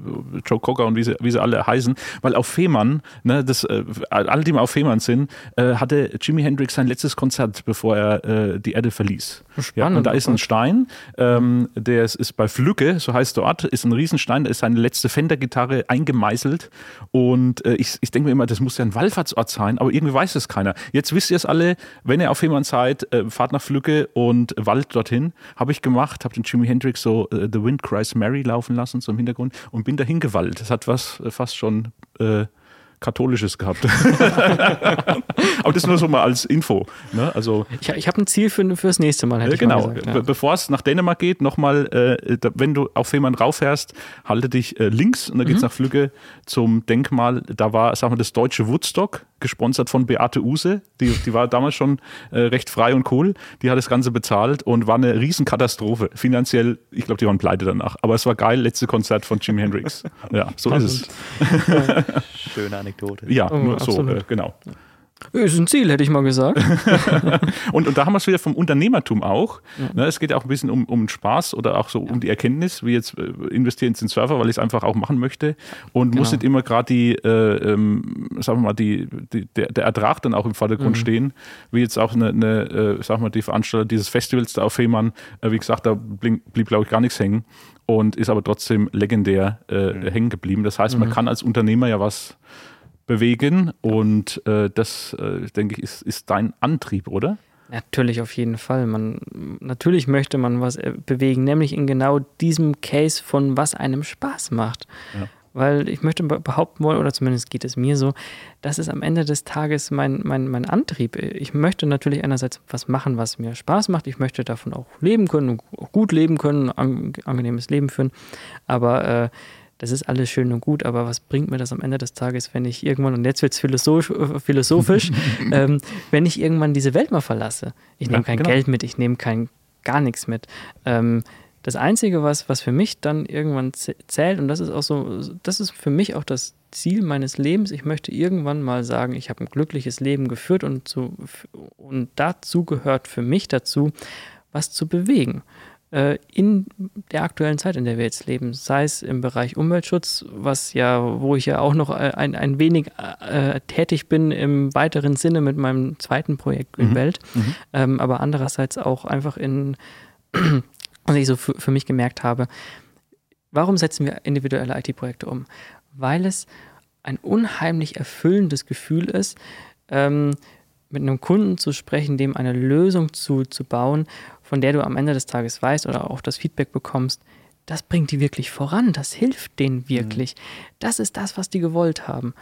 Joe Cocker und wie sie, wie sie alle heißen, weil auf Fehmarn, ne, das, äh, alle, die mal auf Fehmarn sind, äh, hatte Jimi Hendrix sein letztes Konzert, bevor er äh, die Erde verließ. Ja, Spannend, und da ist ein. Stein, ähm, der ist, ist bei Flücke, so heißt der Ort, ist ein Riesenstein, da ist seine letzte Fender-Gitarre eingemeißelt und äh, ich, ich denke mir immer, das muss ja ein Wallfahrtsort sein, aber irgendwie weiß es keiner. Jetzt wisst ihr es alle, wenn ihr auf Fehmarn seid, äh, fahrt nach Flücke und Wald dorthin. Habe ich gemacht, habe den Jimi Hendrix so äh, The Wind Cries Mary laufen lassen, so im Hintergrund und bin dahin gewallt. Das hat was äh, fast schon äh, Katholisches gehabt. aber das nur so mal als Info. Ne? Also Ich, ich habe ein Ziel für, fürs nächste Mal, hätte ja, ich mal genau. gesagt. Ja. Bevor es nach Dänemark geht, nochmal, äh, wenn du auf Fehmarn rauffährst, halte dich äh, links und dann Mhm. geht's nach Flügge zum Denkmal. Da war, sagen wir, das deutsche Woodstock, gesponsert von Beate Use. Die, die war damals schon äh, recht frei und cool. Die hat das Ganze bezahlt und war eine Riesenkatastrophe. Finanziell, ich glaube, die waren pleite danach. Aber es war geil, letzte Konzert von Jimi Hendrix. Ja, so ist es. Schöne Anekdote. Ja, Oh, nur so, absolut. äh, genau. Ist ein Ziel, hätte ich mal gesagt. Und, und da haben wir es wieder vom Unternehmertum auch. Ne, es geht auch ein bisschen um, um den Spaß oder auch so um die Erkenntnis, wie jetzt äh, investieren in den Server, weil ich es einfach auch machen möchte. Und muss Genau. nicht immer gerade die, äh, ähm, sagen wir mal, die, die, der, der Ertrag dann auch im Vordergrund stehen. Wie jetzt auch eine, eine äh, sagen wir mal, die Veranstalter dieses Festivals da auf Fehmarn, äh, wie gesagt, da blieb, blieb glaube ich, gar nichts hängen. Und ist aber trotzdem legendär äh, hängen geblieben. Das heißt, man kann als Unternehmer ja was bewegen und äh, das, äh, denke ich, ist, ist dein Antrieb, oder? Natürlich, auf jeden Fall. Man, natürlich möchte man was äh, bewegen, nämlich in genau diesem Case von was einem Spaß macht. Ja. Weil ich möchte be- behaupten wollen, oder zumindest geht es mir so, das ist am Ende des Tages mein, mein, mein Antrieb. Ich möchte natürlich einerseits was machen, was mir Spaß macht. Ich möchte davon auch leben können, auch gut leben können, ein angenehmes Leben führen. Aber äh, das ist alles schön und gut, aber was bringt mir das am Ende des Tages, wenn ich irgendwann, und jetzt wird es philosophisch, philosophisch ähm, wenn ich irgendwann diese Welt mal verlasse? Ich nehme Ja, kein genau. Geld mit, ich nehme kein gar nichts mit. Ähm, das Einzige, was, was für mich dann irgendwann zäh- zählt, und das ist auch so, das ist für mich auch das Ziel meines Lebens, ich möchte irgendwann mal sagen, ich habe ein glückliches Leben geführt und, so, und dazu gehört für mich dazu, was zu bewegen äh, in der aktuellen Zeit, in der wir jetzt leben, sei es im Bereich Umweltschutz, was ja, wo ich ja auch noch äh, ein, ein wenig äh, tätig bin im weiteren Sinne mit meinem zweiten Projekt in Welt, ähm, aber andererseits auch einfach in, was ich so für, für mich gemerkt habe, warum setzen wir individuelle IT-Projekte um? Weil es ein unheimlich erfüllendes Gefühl ist, ähm, mit einem Kunden zu sprechen, dem eine Lösung zu, zu bauen, von der du am Ende des Tages weißt oder auch das Feedback bekommst, das bringt die wirklich voran, das hilft denen wirklich. Das ist das, was die gewollt haben.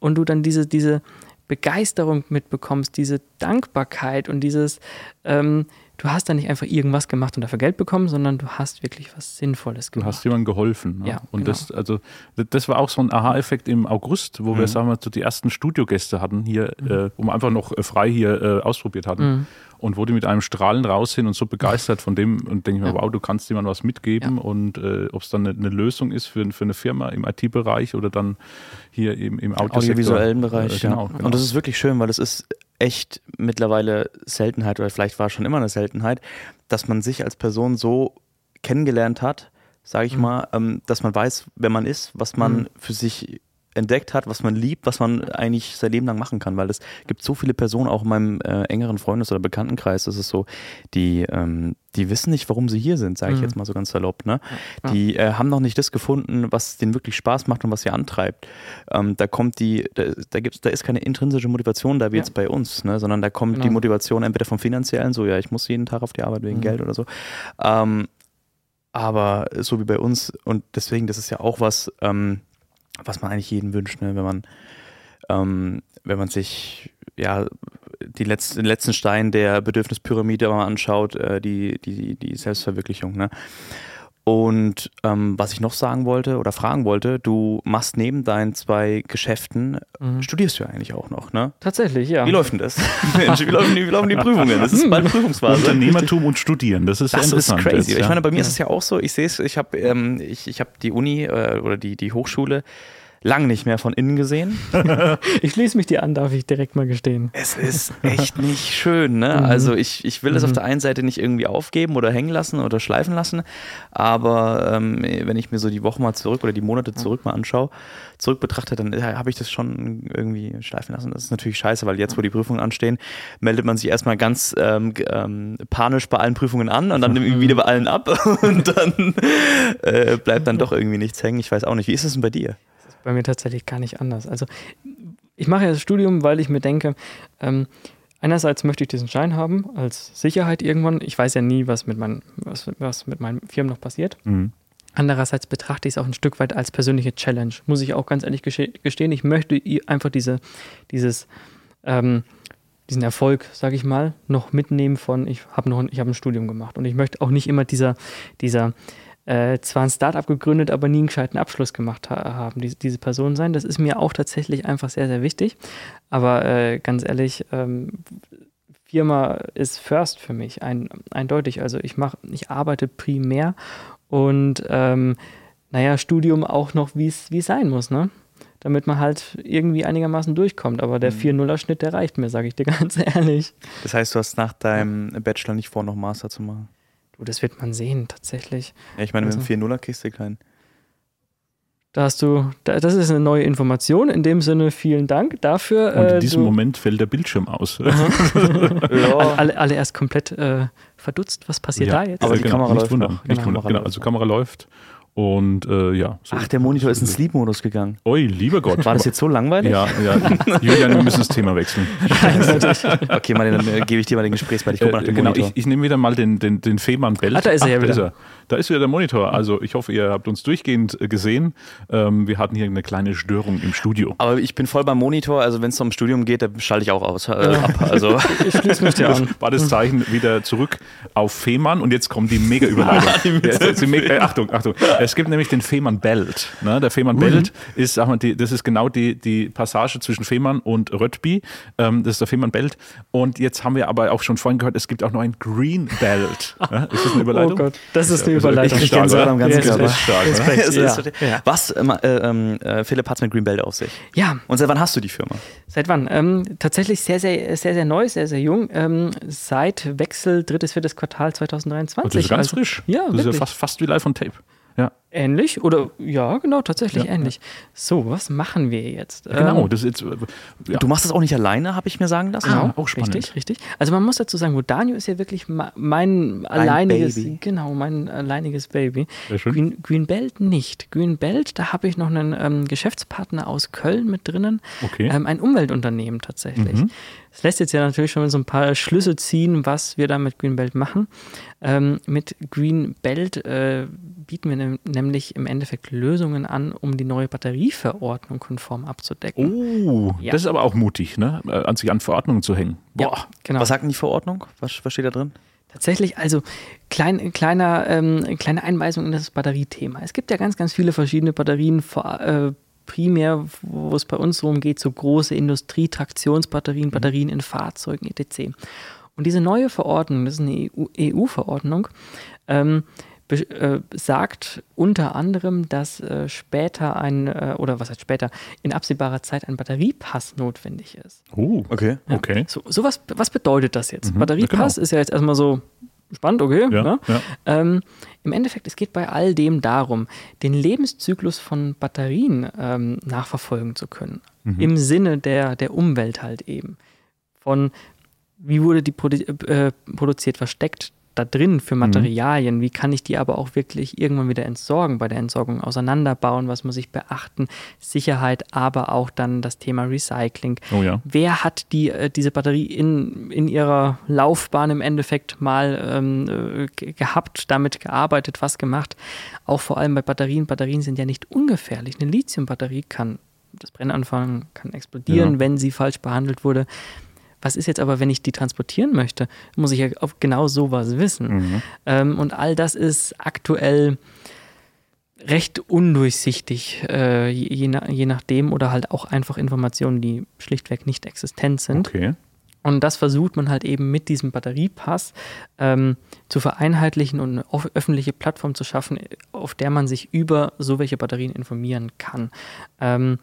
Und du dann diese, diese Begeisterung mitbekommst, diese Dankbarkeit und dieses, ähm, du hast da nicht einfach irgendwas gemacht und dafür Geld bekommen, sondern du hast wirklich was Sinnvolles Du gemacht. hast jemandem geholfen. Ne? Ja, und genau. das, also, das- war auch so ein Aha-Effekt im August, wo wir, sagen wir, so die ersten Studiogäste hatten hier, äh, wo wir einfach noch äh, frei hier äh, ausprobiert hatten. Und wurde mit einem Strahlen raus hin und so begeistert von dem und denke ich mir, wow, du kannst jemandem was mitgeben und äh, ob es dann eine, eine Lösung ist für, für eine Firma im IT-Bereich oder dann hier im, im audiovisuellen Bereich. Äh, genau, ja. genau. Und das ist wirklich schön, weil es ist echt mittlerweile Seltenheit, oder vielleicht war es schon immer eine Seltenheit, dass man sich als Person so kennengelernt hat, sage ich mal, ähm, dass man weiß, wer man ist, was man Mhm. für sich entdeckt hat, was man liebt, was man eigentlich sein Leben lang machen kann, weil es gibt so viele Personen auch in meinem äh, engeren Freundes- oder Bekanntenkreis, das ist so, die, ähm, die wissen nicht, warum sie hier sind, sage ich Mhm. jetzt mal so ganz salopp, ne? Ja. Die äh, haben noch nicht das gefunden, was denen wirklich Spaß macht und was sie antreibt. Ähm, da kommt die, da, da gibt's, da ist keine intrinsische Motivation da wie Ja. jetzt bei uns, ne? sondern da kommt Genau. die Motivation entweder vom finanziellen, so ja, ich muss jeden Tag auf die Arbeit wegen Mhm. Geld oder so. Ähm, aber so wie bei uns und deswegen, das ist ja auch was, ähm, was man eigentlich jedem wünscht, ne? wenn man, ähm, wenn man sich ja die letzten, den letzten Stein der Bedürfnispyramide mal anschaut, äh, die, die, die Selbstverwirklichung. Ne? Und ähm, was ich noch sagen wollte oder fragen wollte, du machst neben deinen zwei Geschäften, Mhm. studierst du ja eigentlich auch noch, ne? Tatsächlich, ja. Wie läuft denn das? Mensch, wie laufen die, wie laufen die Prüfungen? Es ist bald Prüfungsphase. Unternehmertum und Studieren, das ist Das ist interessant. crazy. jetzt, Ich ja. meine, bei mir ist Ja. es ja auch so, ich sehe es, ich habe ähm, ich, ich hab die Uni äh, oder die, die Hochschule lang nicht mehr von innen gesehen. Ich schließe mich dir an, darf ich direkt mal gestehen. Es ist echt nicht schön, ne? Mhm. Also ich, ich will es auf Mhm. der einen Seite nicht irgendwie aufgeben oder hängen lassen oder schleifen lassen, aber ähm, wenn ich mir so die Woche mal zurück oder die Monate zurück mal anschaue, zurück betrachte, dann äh, habe ich das schon irgendwie schleifen lassen. Das ist natürlich scheiße, weil jetzt, wo die Prüfungen anstehen, meldet man sich erstmal ganz ähm, ähm, panisch bei allen Prüfungen an und dann irgendwie wieder bei allen ab und dann äh, bleibt dann doch irgendwie nichts hängen. Ich weiß auch nicht. Wie ist es denn bei dir? Bei mir tatsächlich gar nicht anders. Also ich mache ja das Studium, weil ich mir denke, ähm, einerseits möchte ich diesen Schein haben als Sicherheit irgendwann. Ich weiß ja nie, was mit, mein, was, was mit meinen Firmen noch passiert. Mhm. Andererseits betrachte ich es auch ein Stück weit als persönliche Challenge. Muss ich auch ganz ehrlich gestehen. Ich möchte einfach diese, dieses, ähm, diesen Erfolg, sage ich mal, noch mitnehmen von, ich habe noch ein- ich habe ein Studium gemacht. Und ich möchte auch nicht immer dieser, dieser äh, zwar ein Startup gegründet, aber nie einen gescheiten Abschluss gemacht ha haben, diese, diese Person sein. Das ist mir auch tatsächlich einfach sehr, sehr wichtig. Aber äh, ganz ehrlich, ähm, Firma ist first für mich, ein, eindeutig. Also ich mache, ich arbeite primär und ähm, naja, Studium auch noch, wie es sein muss, ne? Damit man halt irgendwie einigermaßen durchkommt. Aber der 4-0er-Schnitt, der reicht mir, sage ich dir ganz ehrlich. Das heißt, du hast nach deinem Bachelor nicht vor, noch Master zu machen? Du, das wird man sehen, tatsächlich. Ja, ich meine, mit Also- dem 4-0er kriegst du keinen. Da hast du, da, das ist eine neue Information. In dem Sinne, vielen Dank dafür. Und äh, in diesem du- Moment fällt der Bildschirm aus. alle, alle, alle erst komplett äh, verdutzt. Was passiert Ja, da jetzt? Aber die genau, Kamera nicht läuft wundern, noch. Nicht Genau, wundern. Kamera Genau, läuft also. Kamera läuft und äh, ja. So. Ach, der Monitor ist in Sleep-Modus gegangen. Oi, lieber Gott. War das jetzt so langweilig? Ja, ja. Julian, wir müssen das Thema wechseln. Okay, mal, dann äh, gebe ich dir mal den Gesprächsball. Ich gucke mal nach Äh, dem genau, Monitor. ich, ich nehme wieder mal den, den, den Fehmarn Belt. Ah, da ist er ja da wieder. Ist er. Da ist wieder der Monitor. Also ich hoffe, ihr habt uns durchgehend äh, gesehen. Ähm, wir hatten hier eine kleine Störung im Studio. Aber ich bin voll beim Monitor, also wenn es um Studium geht, dann schalte ich auch aus. Äh, ab. Also Ich schließe mich dir an. War das Zeichen wieder zurück auf Fehmarn und jetzt kommt die Mega-Überleitung. Äh, Achtung, Achtung. Äh, Es gibt nämlich den Fehmarn Belt. Ne? Der Fehmarn Belt ist, sag mal, die, das ist genau die, die Passage zwischen Fehmarn und Röttby. Ähm, das ist der Fehmarn Belt. Und jetzt haben wir aber auch schon vorhin gehört, es gibt auch noch ein Green Belt. Ja? Ist das eine Überleitung? Oh Gott, das ist eine Also, Überleitung. ich kenne Stark, am ganzen Ja, Körper. stark, Ja. Was, ähm, äh, ähm, äh, Philipp, hat es mit Greenbelt auf sich? Ja, Und seit wann hast du die Firma? Seit wann? Ähm, tatsächlich sehr, sehr, sehr, sehr neu, sehr, sehr jung. Ähm, seit Wechsel drittes, viertes Quartal 2023. Das ist ganz Also, frisch. Ja, das ist ja wirklich. fast, fast wie live on tape. Ja, Ähnlich oder ja, genau, tatsächlich Ja, ähnlich. So, was machen wir jetzt? genau. Ähm, Das ist jetzt, äh, ja. Du machst das auch nicht alleine, habe ich mir sagen lassen. Ah, auch spannend. Richtig, richtig. Also man muss dazu sagen, Wodanio ist ja wirklich mein alleiniges, Baby. genau, mein alleiniges Baby. Green, Greenbelt nicht. Greenbelt, da habe ich noch einen ähm, Geschäftspartner aus Köln mit drinnen. Okay. Ähm, ein Umweltunternehmen tatsächlich. Mhm. Das lässt jetzt ja natürlich schon so ein paar Schlüsse ziehen, was wir da mit Greenbelt machen. Ähm, mit Greenbelt äh, bieten wir nem nämlich im Endeffekt Lösungen an, um die neue Batterieverordnung konform abzudecken. Oh, Ja. das ist aber auch mutig, ne? Äh, an sich an Verordnungen zu hängen. Ja, Boah. genau. Was sagt denn die Verordnung? Was, was steht da drin? Tatsächlich, also klein, kleiner, ähm, kleine Einweisung in das Batteriethema. Es gibt ja ganz, ganz viele verschiedene Batterien, vor, äh, primär, wo es bei uns darum geht, so große Industrie-Traktionsbatterien, Batterien in Fahrzeugen, etc. Und diese neue Verordnung, das ist eine EU-Verordnung, ähm, be- äh, sagt unter anderem, dass äh, später ein, äh, oder was heißt später, in absehbarer Zeit ein Batteriepass notwendig ist. Oh, Okay. okay. So, so was, was bedeutet das jetzt? Mhm, Batteriepass genau. ist ja jetzt erstmal so spannend, okay. Ja, ne? ja. Ähm, Im Endeffekt, es geht bei all dem darum, den Lebenszyklus von Batterien ähm, nachverfolgen zu können. Mhm. Im Sinne der, der Umwelt halt eben. Von wie wurde die produ äh, produziert, was steckt da drin für Materialien, wie kann ich die aber auch wirklich irgendwann wieder entsorgen, bei der Entsorgung auseinanderbauen, was muss ich beachten, Sicherheit, aber auch dann das Thema Recycling. Oh ja. Wer hat die, äh, diese Batterie in, in ihrer Laufbahn im Endeffekt mal ähm, äh, ge- gehabt, damit gearbeitet, was gemacht? Auch vor allem bei Batterien. Batterien sind ja nicht ungefährlich. Eine Lithiumbatterie kann das Brennen anfangen, kann explodieren, Ja. wenn sie falsch behandelt wurde. Was ist jetzt aber, wenn ich die transportieren möchte? Muss ich ja auf genau sowas wissen. Mhm. Ähm, und all das ist aktuell recht undurchsichtig, äh, je, je, na, je nachdem, oder halt auch einfach Informationen, die schlichtweg nicht existent sind. Okay. Und das versucht man halt eben mit diesem Batteriepass ähm, zu vereinheitlichen und eine öffentliche Plattform zu schaffen, auf der man sich über so welche Batterien informieren kann. Ähm,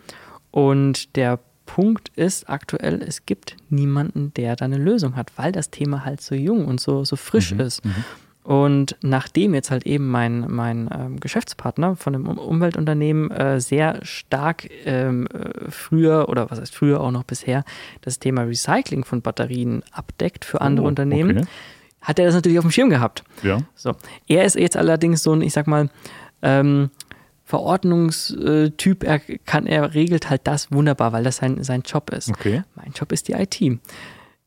und der Punkt ist aktuell, es gibt niemanden, der da eine Lösung hat, weil das Thema halt so jung und so, so frisch ist. Und nachdem jetzt halt eben mein, mein ähm, Geschäftspartner von dem Um- Umweltunternehmen äh, sehr stark ähm, äh, früher oder was heißt früher auch noch bisher das Thema Recycling von Batterien abdeckt für andere Oh, Unternehmen, okay. hat er das natürlich auf dem Schirm gehabt. Ja. So. Er ist jetzt allerdings so ein, ich sag mal, ähm, Verordnungstyp, er kann, er regelt halt das wunderbar, weil das sein, sein Job ist. Okay. Mein Job ist die IT.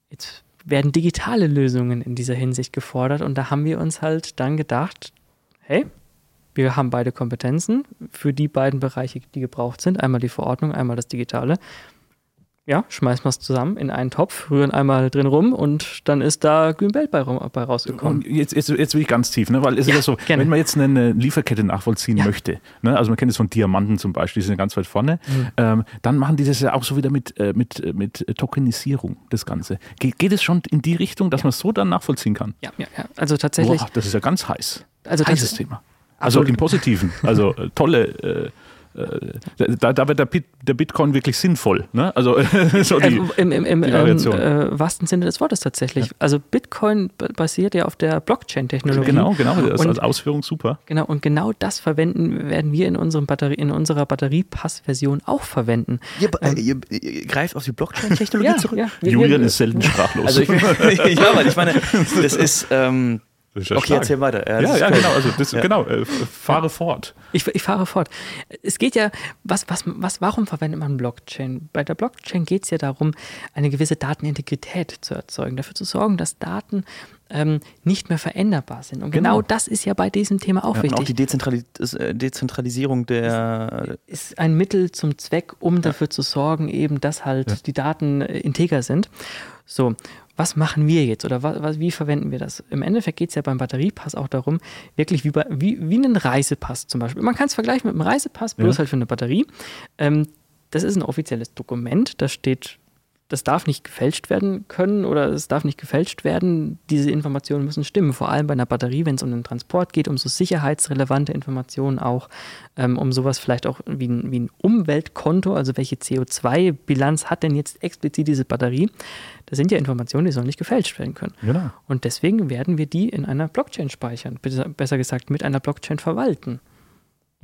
Jetzt werden digitale Lösungen in dieser Hinsicht gefordert und da haben wir uns halt dann gedacht, hey, wir haben beide Kompetenzen für die beiden Bereiche, die gebraucht sind. Einmal die Verordnung, einmal das Digitale. Ja, schmeißen wir es zusammen in einen Topf, rühren einmal drin rum und dann ist da Greenbelt bei, bei rausgekommen. Und jetzt, jetzt, jetzt will ich ganz tief, ne? weil es Ja, ist ja so, gerne. wenn man jetzt eine Lieferkette nachvollziehen Ja. möchte, ne? also man kennt es von Diamanten zum Beispiel, die sind ja ganz weit vorne, Mhm. ähm, dann machen die das ja auch so wieder mit, äh, mit, äh, mit Tokenisierung, das Ganze. Geht, geht es schon in die Richtung, dass man es so dann nachvollziehen kann? Ja, ja, ja. Also tatsächlich. Boah, das ist ja ganz heiß. Also Heißes Thema. Also im Positiven. Also äh, tolle. Äh, da, da wird der, Bit, der Bitcoin wirklich sinnvoll. Ne? Also so die, Ähm, Im im, im die ähm, Variation. äh, wahrsten Sinne des Wortes tatsächlich. Also Bitcoin basiert ja auf der Blockchain-Technologie. genau, genau. Das Und- als Ausführung super. Genau, und genau das verwenden, werden wir in, unserem Batterie, in unserer Batteriepass-Version auch verwenden. Ihr, äh, ihr, ihr greift auf die Blockchain-Technologie Ja, zurück? ja. Wir- Julian wir- ist selten sprachlos. Also ich, ja, weil ich meine, das ist, ähm, ist ja okay, stark. erzähl weiter. Ja, Ja, ist ja, cool. genau. Also das, Ja. genau. Äh, fahre fort. Ich, ich fahre fort. Es geht ja, was, was, was, warum verwendet man Blockchain? Bei der Blockchain geht es ja darum, eine gewisse Datenintegrität zu erzeugen, dafür zu sorgen, dass Daten ähm, nicht mehr veränderbar sind. Und genau, Genau. das ist ja bei diesem Thema auch Ja, und wichtig. auch die Dezentralis äh, Dezentralisierung der. ist ein Mittel zum Zweck, um dafür zu sorgen, eben, dass halt die Daten äh, integer sind. So. Was machen wir jetzt oder was, was, wie verwenden wir das? Im Endeffekt geht es ja beim Batteriepass auch darum, wirklich wie, bei, wie, wie einen Reisepass zum Beispiel. Man kann es vergleichen mit einem Reisepass, bloß ja. halt für eine Batterie. Ähm, das ist ein offizielles Dokument, da steht das darf nicht gefälscht werden können oder es darf nicht gefälscht werden. Diese Informationen müssen stimmen, vor allem bei einer Batterie, wenn es um den Transport geht, um so sicherheitsrelevante Informationen auch, ähm, um sowas vielleicht auch wie ein, wie ein Umweltkonto, also welche CO2-Bilanz hat denn jetzt explizit diese Batterie. Das sind ja Informationen, die sollen nicht gefälscht werden können. Genau. Und deswegen werden wir die in einer Blockchain speichern, besser gesagt mit einer Blockchain verwalten.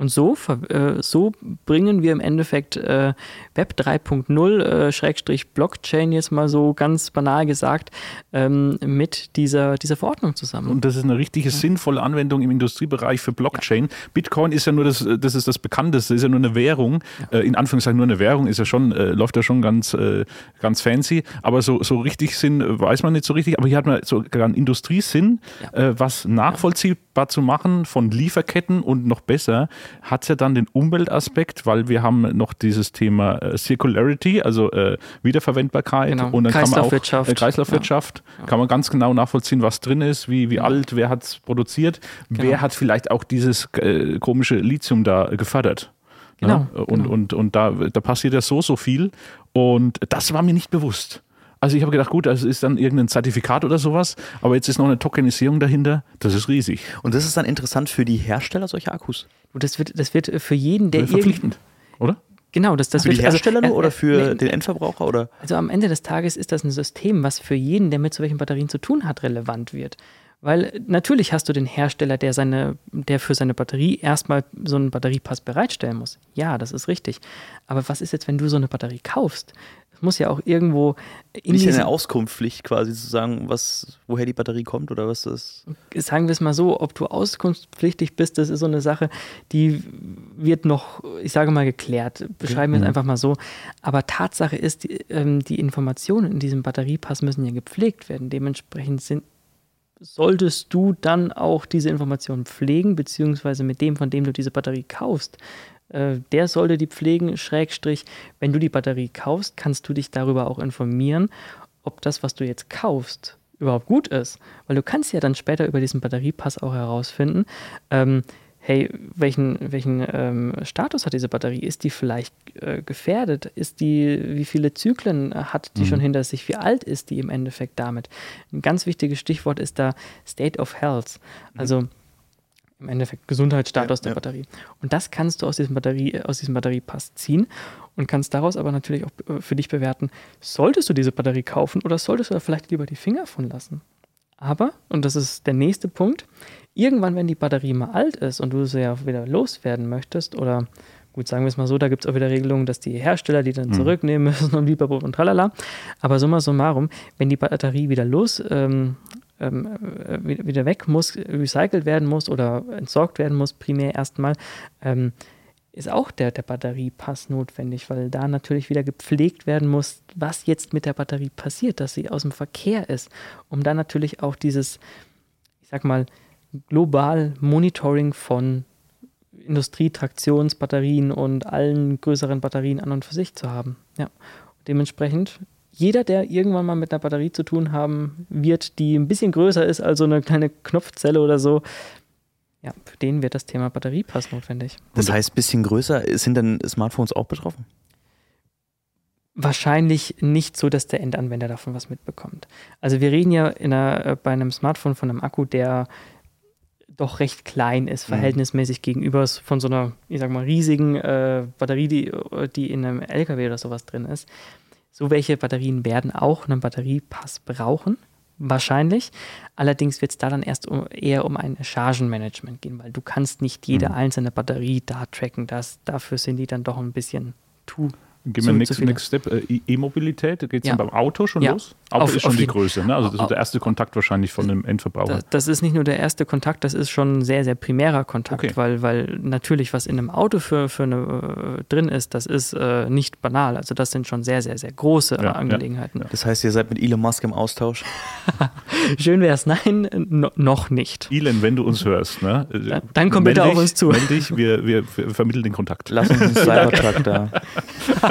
Und so, äh, so bringen wir im Endeffekt äh, Web 3.0 äh, Schrägstrich Blockchain jetzt mal so ganz banal gesagt ähm, mit dieser, dieser Verordnung zusammen. Und das ist eine richtige ja. sinnvolle Anwendung im Industriebereich für Blockchain. Ja. Bitcoin ist ja nur das, das ist das Bekannteste, ist ja nur eine Währung. Ja. Äh, in Anführungszeichen nur eine Währung, ist ja schon, äh, läuft ja schon ganz, äh, ganz fancy. Aber so, so richtig Sinn weiß man nicht so richtig. Aber hier hat man sogar einen Industriesinn, was nachvollziehbar zu machen von Lieferketten und noch besser hat es ja dann den Umweltaspekt, weil wir haben noch dieses Thema äh, Circularity, also äh, Wiederverwendbarkeit genau. und dann Kreislaufwirtschaft. Kann man auch, äh, Kreislaufwirtschaft, ja. kann man ganz genau nachvollziehen, was drin ist, wie, wie alt, wer hat es produziert, genau. wer hat vielleicht auch dieses äh, komische Lithium da gefördert. Genau, ja? Und, genau. und, und da, da passiert ja so, so viel und das war mir nicht bewusst. Also ich habe gedacht, gut, das ist dann irgendein Zertifikat oder sowas, aber jetzt ist noch eine Tokenisierung dahinter. Das ist riesig. Und das ist dann interessant für die Hersteller solcher Akkus. Das wird, das wird für jeden, der verpflichtend, oder? Genau, das, das für wird, die also, Hersteller also, nur oder für nee, den Endverbraucher oder? Also am Ende des Tages ist das ein System, was für jeden, der mit solchen Batterien zu tun hat, relevant wird. Weil natürlich hast du den Hersteller, der seine, der für seine Batterie erstmal so einen Batteriepass bereitstellen muss. Ja, das ist richtig. Aber was ist jetzt, wenn du so eine Batterie kaufst? Muss ja auch irgendwo in Nicht eine Auskunftspflicht quasi zu sagen, was, woher die Batterie kommt oder was das ist. Sagen wir es mal so, ob du auskunftspflichtig bist, das ist so eine Sache, die wird noch, ich sage mal, geklärt. Beschreiben wir mhm. es einfach mal so. Aber Tatsache ist, die, ähm, die Informationen in diesem Batteriepass müssen ja gepflegt werden. Dementsprechend sind solltest du dann auch diese Informationen pflegen, beziehungsweise mit dem, von dem du diese Batterie kaufst, der sollte die pflegen, Schrägstrich, wenn du die Batterie kaufst, kannst du dich darüber auch informieren, ob das, was du jetzt kaufst, überhaupt gut ist. Weil du kannst ja dann später über diesen Batteriepass auch herausfinden, ähm, hey, welchen, welchen ähm, Status hat diese Batterie? Ist die vielleicht äh, gefährdet? Ist die, wie viele Zyklen hat die mhm. schon hinter sich? Wie alt ist die im Endeffekt damit? Ein ganz wichtiges Stichwort ist da State of Health. Also im Endeffekt Gesundheitsstatus ja, der ja. Batterie. Und das kannst du aus diesem, Batterie, aus diesem Batteriepass ziehen und kannst daraus aber natürlich auch äh, für dich bewerten, solltest du diese Batterie kaufen oder solltest du da vielleicht lieber die Finger von lassen. Aber, und das ist der nächste Punkt, irgendwann, wenn die Batterie mal alt ist und du sie ja wieder loswerden möchtest oder Gut, sagen wir es mal so, da gibt es auch wieder Regelungen, dass die Hersteller die dann mhm. zurücknehmen müssen und Lieberbrot und tralala. Aber summa summarum, wenn die Batterie wieder los ähm, ähm, äh, wieder weg muss, recycelt werden muss oder entsorgt werden muss, primär erstmal, ähm, ist auch der, der Batteriepass notwendig, weil da natürlich wieder gepflegt werden muss, was jetzt mit der Batterie passiert, dass sie aus dem Verkehr ist, um dann natürlich auch dieses, ich sag mal, global Monitoring von Industrietraktionsbatterien und allen größeren Batterien an und für sich zu haben. Ja. Dementsprechend jeder, der irgendwann mal mit einer Batterie zu tun haben wird, die ein bisschen größer ist als so eine kleine Knopfzelle oder so, ja, für den wird das Thema Batteriepass notwendig. Das heißt, ein bisschen größer, sind denn Smartphones auch betroffen? Wahrscheinlich nicht so, dass der Endanwender davon was mitbekommt. Also wir reden ja einer, äh, bei einem Smartphone von einem Akku, der doch recht klein ist, mhm. verhältnismäßig mhm. gegenüber von so einer, ich sag mal, riesigen äh, Batterie, die, die in einem LKW oder sowas drin ist. So welche Batterien werden auch einen Batteriepass brauchen, wahrscheinlich. Allerdings wird es da dann erst um, eher um ein Chargenmanagement gehen, weil du kannst nicht jede mhm. einzelne Batterie da tracken. Das, dafür sind die dann doch ein bisschen too Gehen wir next, next Step, äh, E-Mobilität, geht es ja. beim Auto schon ja. los? Auto auf, ist schon die Größe, ne? also das ist der erste Kontakt wahrscheinlich von dem Endverbraucher. Das, das, ist nicht nur der erste Kontakt, das ist schon ein sehr, sehr primärer Kontakt, okay. weil, weil natürlich, was in einem Auto für, für eine, äh, drin ist, das ist äh, nicht banal, also das sind schon sehr, sehr, sehr große ja, Angelegenheiten. Das heißt, ihr seid mit Elon Musk im Austausch? Schön wäre es, nein, no, noch nicht. Elon, wenn du uns hörst, ne? dann, dann komm bitte auf uns zu. Wenn dich, wir, wir vermitteln den Kontakt. Lass uns einen Cybertruck da.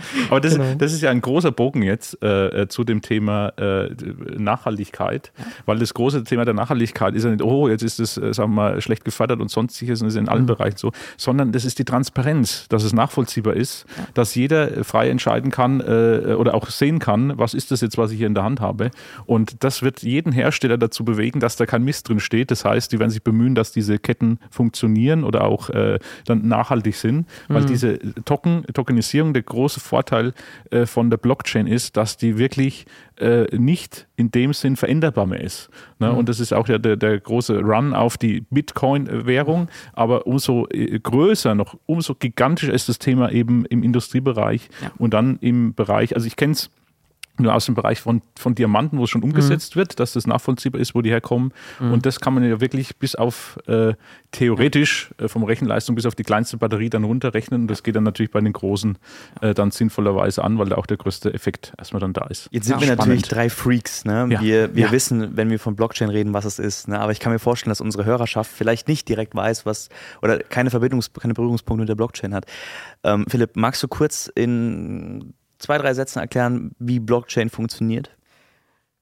Aber das, genau. das ist ja ein großer Bogen jetzt äh, äh, zu dem Thema äh, Nachhaltigkeit, weil das große Thema der Nachhaltigkeit ist ja nicht, oh, jetzt ist es, äh, sagen wir mal, schlecht gefördert und sonstiges und ist in allen mhm. Bereichen so, sondern das ist die Transparenz, dass es nachvollziehbar ist, ja. dass jeder frei entscheiden kann äh, oder auch sehen kann, was ist das jetzt, was ich hier in der Hand habe. Und das wird jeden Hersteller dazu bewegen, dass da kein Mist drin steht. Das heißt, die werden sich bemühen, dass diese Ketten funktionieren oder auch äh, dann nachhaltig sind, weil mhm. diese Token, Tokenisierung, der große Vorteil äh, von der Blockchain ist, dass die wirklich äh, nicht in dem Sinn veränderbar mehr ist. Ne? Mhm. Und das ist auch ja der, der große Run auf die Bitcoin-Währung, aber umso äh, größer, noch umso gigantischer ist das Thema eben im Industriebereich ja. und dann im Bereich, also ich kenne es nur aus dem Bereich von, von Diamanten, wo es schon umgesetzt mhm. wird, dass das nachvollziehbar ist, wo die herkommen. Mhm. Und das kann man ja wirklich bis auf äh, theoretisch äh, vom Rechenleistung bis auf die kleinste Batterie dann runterrechnen. Und das geht dann natürlich bei den großen äh, dann sinnvollerweise an, weil da auch der größte Effekt erstmal dann da ist. Jetzt sind ja, wir spannend. natürlich drei Freaks. Ne? Ja. Wir, wir ja. wissen, wenn wir von Blockchain reden, was es ist. Ne? Aber ich kann mir vorstellen, dass unsere Hörerschaft vielleicht nicht direkt weiß, was oder keine Verbindungs-, keine Berührungspunkte mit der Blockchain hat. Ähm, Philipp, magst du kurz in zwei, drei Sätzen erklären, wie Blockchain funktioniert?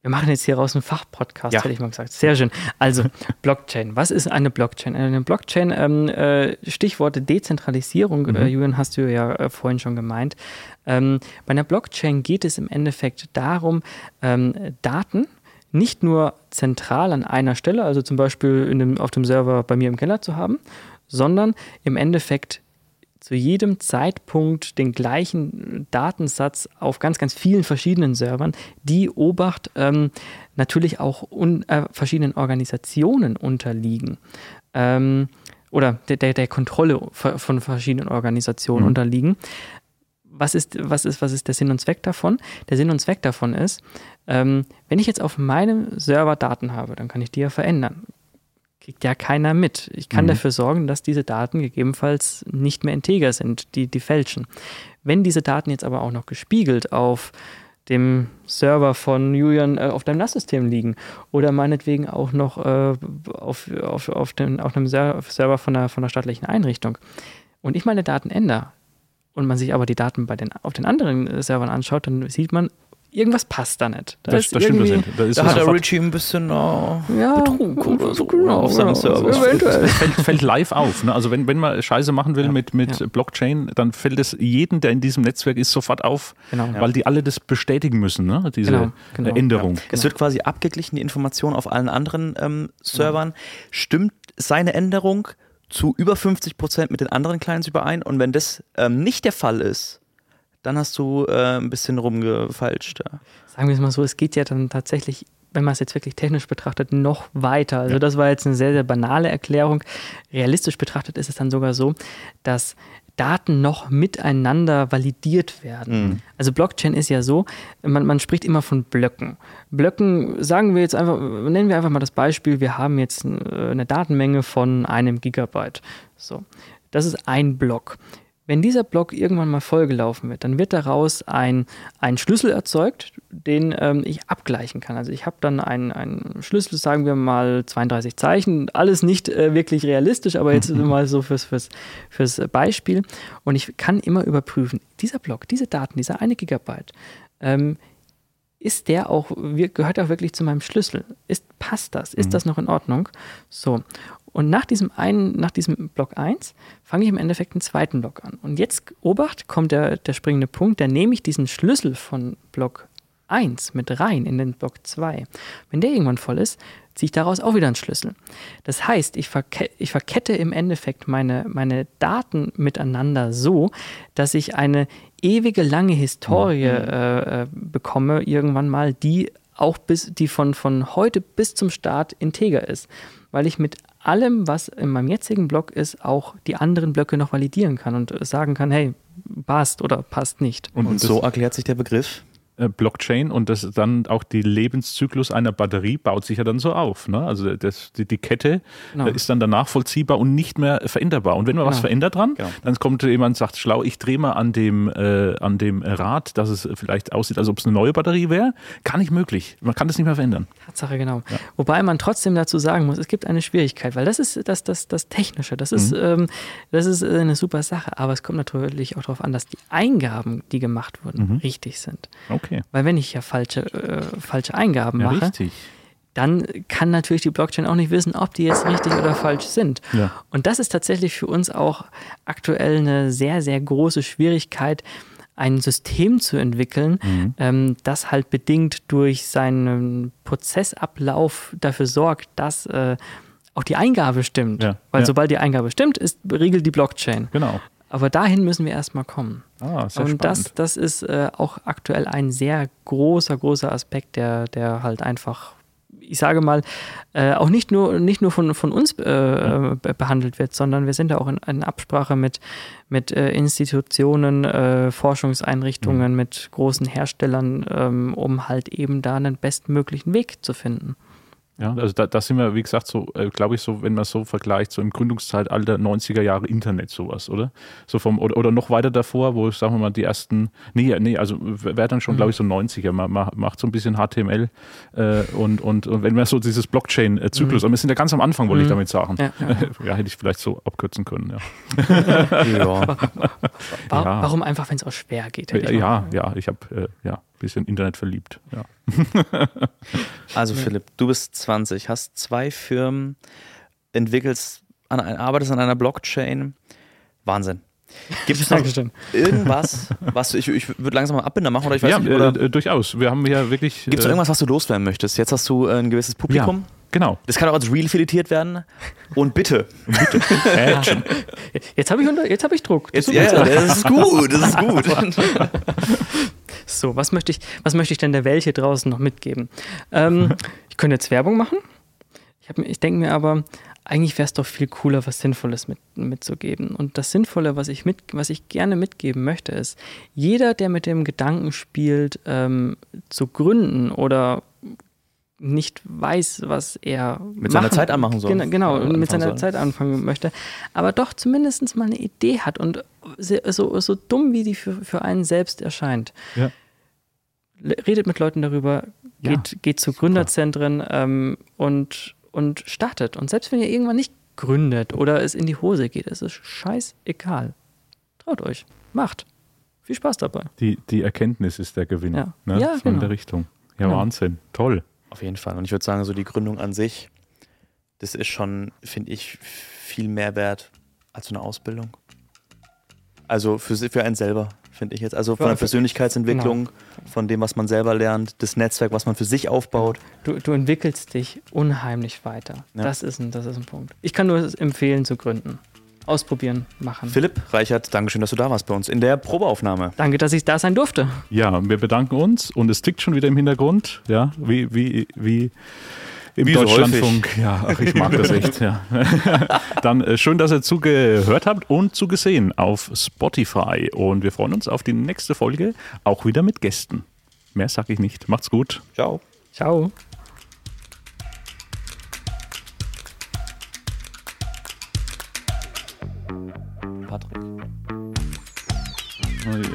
Wir machen jetzt hier raus einen Fachpodcast, ja. hätte ich mal gesagt. Sehr schön. Also, Blockchain. Was ist eine Blockchain? Eine Blockchain, ähm, äh, Stichworte Dezentralisierung, mhm. äh, Julian, hast du ja äh, vorhin schon gemeint. Ähm, bei einer Blockchain geht es im Endeffekt darum, ähm, Daten nicht nur zentral an einer Stelle, also zum Beispiel dem, auf dem Server bei mir im Keller zu haben, sondern im Endeffekt zu jedem Zeitpunkt den gleichen Datensatz auf ganz, ganz vielen verschiedenen Servern, die Obacht ähm, natürlich auch un, äh, verschiedenen Organisationen unterliegen. Ähm, oder der, der, der, Kontrolle von verschiedenen Organisationen mhm. unterliegen. Was ist, was, ist, was ist der Sinn und Zweck davon? Der Sinn und Zweck davon ist, ähm, wenn ich jetzt auf meinem Server Daten habe, dann kann ich die ja verändern kriegt ja keiner mit. Ich kann mhm. dafür sorgen, dass diese Daten gegebenenfalls nicht mehr integer sind, die, die fälschen. Wenn diese Daten jetzt aber auch noch gespiegelt auf dem Server von Julian äh, auf deinem NAS-System liegen oder meinetwegen auch noch äh, auf, auf, auf, dem, auf einem Server von einer, von einer staatlichen Einrichtung und ich meine Daten ändere und man sich aber die Daten bei den, auf den anderen Servern anschaut, dann sieht man, irgendwas passt da nicht. Da, das, das stimmt das. Da, ist da hat der Richie ein bisschen oh, ja, Betrug oder so genau, auf seinem genau. Server. Das fällt, fällt, live auf. Ne? Also wenn, wenn man Scheiße machen will ja, mit, mit ja. Blockchain, dann fällt es jeden, der in diesem Netzwerk ist, sofort auf, genau, weil die alle das bestätigen müssen, ne? diese genau, genau. Änderung. Es wird quasi abgeglichen, die Information auf allen anderen ähm, Servern. Stimmt seine Änderung zu über 50 Prozent mit den anderen Clients überein? Und wenn das ähm, nicht der Fall ist, dann hast du äh, ein bisschen rumgefalscht. Ja. Sagen wir es mal so, es geht ja dann tatsächlich, wenn man es jetzt wirklich technisch betrachtet, noch weiter. Also ja. das war jetzt eine sehr, sehr banale Erklärung. Realistisch betrachtet ist es dann sogar so, dass Daten noch miteinander validiert werden. Mhm. Also Blockchain ist ja so, man, man spricht immer von Blöcken. Blöcken, sagen wir jetzt einfach, nennen wir einfach mal das Beispiel, wir haben jetzt äh, eine Datenmenge von einem Gigabyte. So, das ist ein Block. Wenn dieser Block irgendwann mal vollgelaufen wird, dann wird daraus ein, ein Schlüssel erzeugt, den ähm, ich abgleichen kann. Also ich habe dann einen, einen Schlüssel, sagen wir mal 32 Zeichen, alles nicht äh, wirklich realistisch, aber jetzt mal so fürs, fürs, fürs Beispiel. Und ich kann immer überprüfen, dieser Block, diese Daten, dieser eine Gigabyte, ähm, ist der auch, gehört auch wirklich zu meinem Schlüssel? Ist, passt das? Ist mhm. das noch in Ordnung? So. Und nach diesem einen, nach diesem Block 1 fange ich im Endeffekt einen zweiten Block an. Und jetzt, Obacht, kommt der, der springende Punkt, da nehme ich diesen Schlüssel von Block 1 mit rein in den Block 2. Wenn der irgendwann voll ist, ziehe ich daraus auch wieder einen Schlüssel. Das heißt, ich, verke ich verkette im Endeffekt meine, meine Daten miteinander so, dass ich eine ewige lange Historie mhm. äh, äh bekomme, irgendwann mal, die auch bis, die von, von heute bis zum Start integer ist. Weil ich mit allem, was in meinem jetzigen Block ist, auch die anderen Blöcke noch validieren kann und sagen kann, hey, passt oder passt nicht. Und, und so erklärt sich der Begriff Blockchain und das dann auch die Lebenszyklus einer Batterie baut sich ja dann so auf. Ne? Also das, die, die Kette Genau. äh, ist dann danach vollziehbar und nicht mehr veränderbar. Und wenn man was Genau. verändert dran, Genau. dann kommt jemand und sagt, schlau, ich drehe mal an dem, äh, an dem Rad, dass es vielleicht aussieht, als ob es eine neue Batterie wäre. Gar nicht möglich. Man kann das nicht mehr verändern. Tatsache, genau. Wobei man trotzdem dazu sagen muss, es gibt eine Schwierigkeit, weil das ist das, das, das Technische, das ist, ähm, das ist äh, eine super Sache, aber es kommt natürlich auch darauf an, dass die Eingaben, die gemacht wurden, richtig sind. Okay. Weil wenn ich ja falsche, äh, falsche Eingaben Ja, mache, richtig. dann kann natürlich die Blockchain auch nicht wissen, ob die jetzt richtig oder falsch sind. Ja. Und das ist tatsächlich für uns auch aktuell eine sehr, sehr große Schwierigkeit, ein System zu entwickeln, Mhm. ähm, das halt bedingt durch seinen Prozessablauf dafür sorgt, dass äh, auch die Eingabe stimmt. Ja. Weil Ja. sobald die Eingabe stimmt, ist regelt die Blockchain. Genau. Aber dahin müssen wir erstmal kommen. Ah, sehr Und spannend. das, das ist äh, auch aktuell ein sehr großer, großer Aspekt, der, der halt einfach, ich sage mal, äh, auch nicht nur, nicht nur von, von uns äh, be- behandelt wird, sondern wir sind da auch in, in Absprache mit, mit äh, Institutionen, äh, Forschungseinrichtungen, Mhm. mit großen Herstellern, ähm, um halt eben da einen bestmöglichen Weg zu finden. Ja, also da, da sind wir, wie gesagt, so, äh, glaube ich, so, wenn man so vergleicht, so im Gründungszeitalter 90er Jahre Internet sowas, oder? So vom, oder, oder noch weiter davor, wo, sagen wir mal, die ersten, nee, nee, also wäre dann schon, glaube ich, so 90er. Man, man macht so ein bisschen HTML äh, und, und, und wenn man so dieses Blockchain-Zyklus, aber wir sind ja ganz am Anfang, wollte ich damit sagen. Ja, Ja, hätte ich vielleicht so abkürzen können, ja. Ja. Wa Ja. Warum einfach, wenn es auch schwer geht? hätte Ja, ja, ja, ich habe äh, ja, bisschen Internet verliebt. Ja. Also Philipp, du bist 20, hast zwei Firmen, entwickelst, an, arbeitest an einer Blockchain. Wahnsinn. Gibt es noch irgendwas, was du, ich, ich würde langsam mal Abbinder machen oder ich weiß ja, nicht, oder äh, durchaus. Wir haben ja wirklich. gibt es äh, irgendwas, was du loswerden möchtest? Jetzt hast du äh, ein gewisses Publikum. Ja, genau. Das kann auch als Reel filetiert werden. Und bitte. Action. Jetzt habe ich, unter- jetzt hab ich Druck. Das Jetzt, ja, das ist gut, das ist gut. So, was möchte ich, was möchte ich denn der Welt hier draußen noch mitgeben? Ähm, ich könnte jetzt Werbung machen. Ich, hab ich denke mir aber, eigentlich wäre es doch viel cooler, was Sinnvolles mit, mitzugeben. Und das Sinnvolle, was ich, mit, was ich gerne mitgeben möchte, ist, jeder, der mit dem Gedanken spielt, ähm, zu gründen oder nicht weiß, was er Mit seiner Zeit anmachen soll. Genau, genau Oder mit anfangen seiner soll. Zeit anfangen möchte, aber doch zumindest mal eine Idee hat und so, so dumm, wie die für, für einen selbst erscheint. Ja. Redet mit Leuten darüber, Ja, geht, geht zu Gründerzentren ähm, und, und startet. Und selbst wenn ihr irgendwann nicht gründet oder es in die Hose geht, es ist scheißegal. Traut euch, macht. Viel Spaß dabei. Die, die Erkenntnis ist der Gewinn. Ja. Ne? Ja, so in genau. der Richtung. Ja, Genau. Wahnsinn. Toll. Auf jeden Fall. Und ich würde sagen, so die Gründung an sich, das ist schon, finde ich, viel mehr wert als so eine Ausbildung. Also für, für einen selber, finde ich jetzt. Also von der Persönlichkeitsentwicklung, von dem, was man selber lernt, das Netzwerk, was man für sich aufbaut. Du, du entwickelst dich unheimlich weiter. Ja. Das, ist ein, das ist ein Punkt. Ich kann nur empfehlen zu gründen. Ausprobieren, machen. Philipp Reichert, Dankeschön, dass du da warst bei uns in der Probeaufnahme. Danke, dass ich da sein durfte. Ja, wir bedanken uns und es tickt schon wieder im Hintergrund. Ja, wie, wie, wie im Wie so Deutschlandfunk. ja, ach, ich mag das echt. Ja. Dann äh, schön, dass ihr zugehört habt und zugesehen auf Spotify. Und wir freuen uns auf die nächste Folge, auch wieder mit Gästen. Mehr sag ich nicht. Macht's gut. Ciao. Ciao. Patrick. Oh, ja.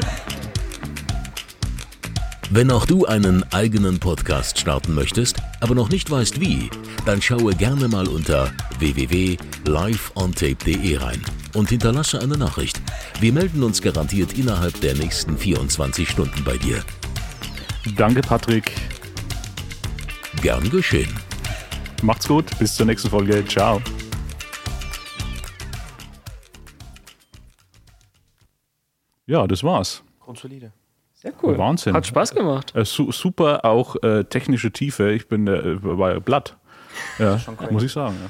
Wenn auch du einen eigenen Podcast starten möchtest, aber noch nicht weißt wie, dann schaue gerne mal unter www.liveontape.de rein und hinterlasse eine Nachricht. Wir melden uns garantiert innerhalb der nächsten 24 Stunden bei dir. Danke, Patrick. Gern geschehen. Macht's gut. Bis zur nächsten Folge. Ciao. Ja, das war's. Grundsolide. Sehr cool. Wahnsinn. Hat Spaß gemacht. Äh, su super auch äh, technische Tiefe. Ich bin äh, bei Blatt. Ja, muss ich sagen. Ja.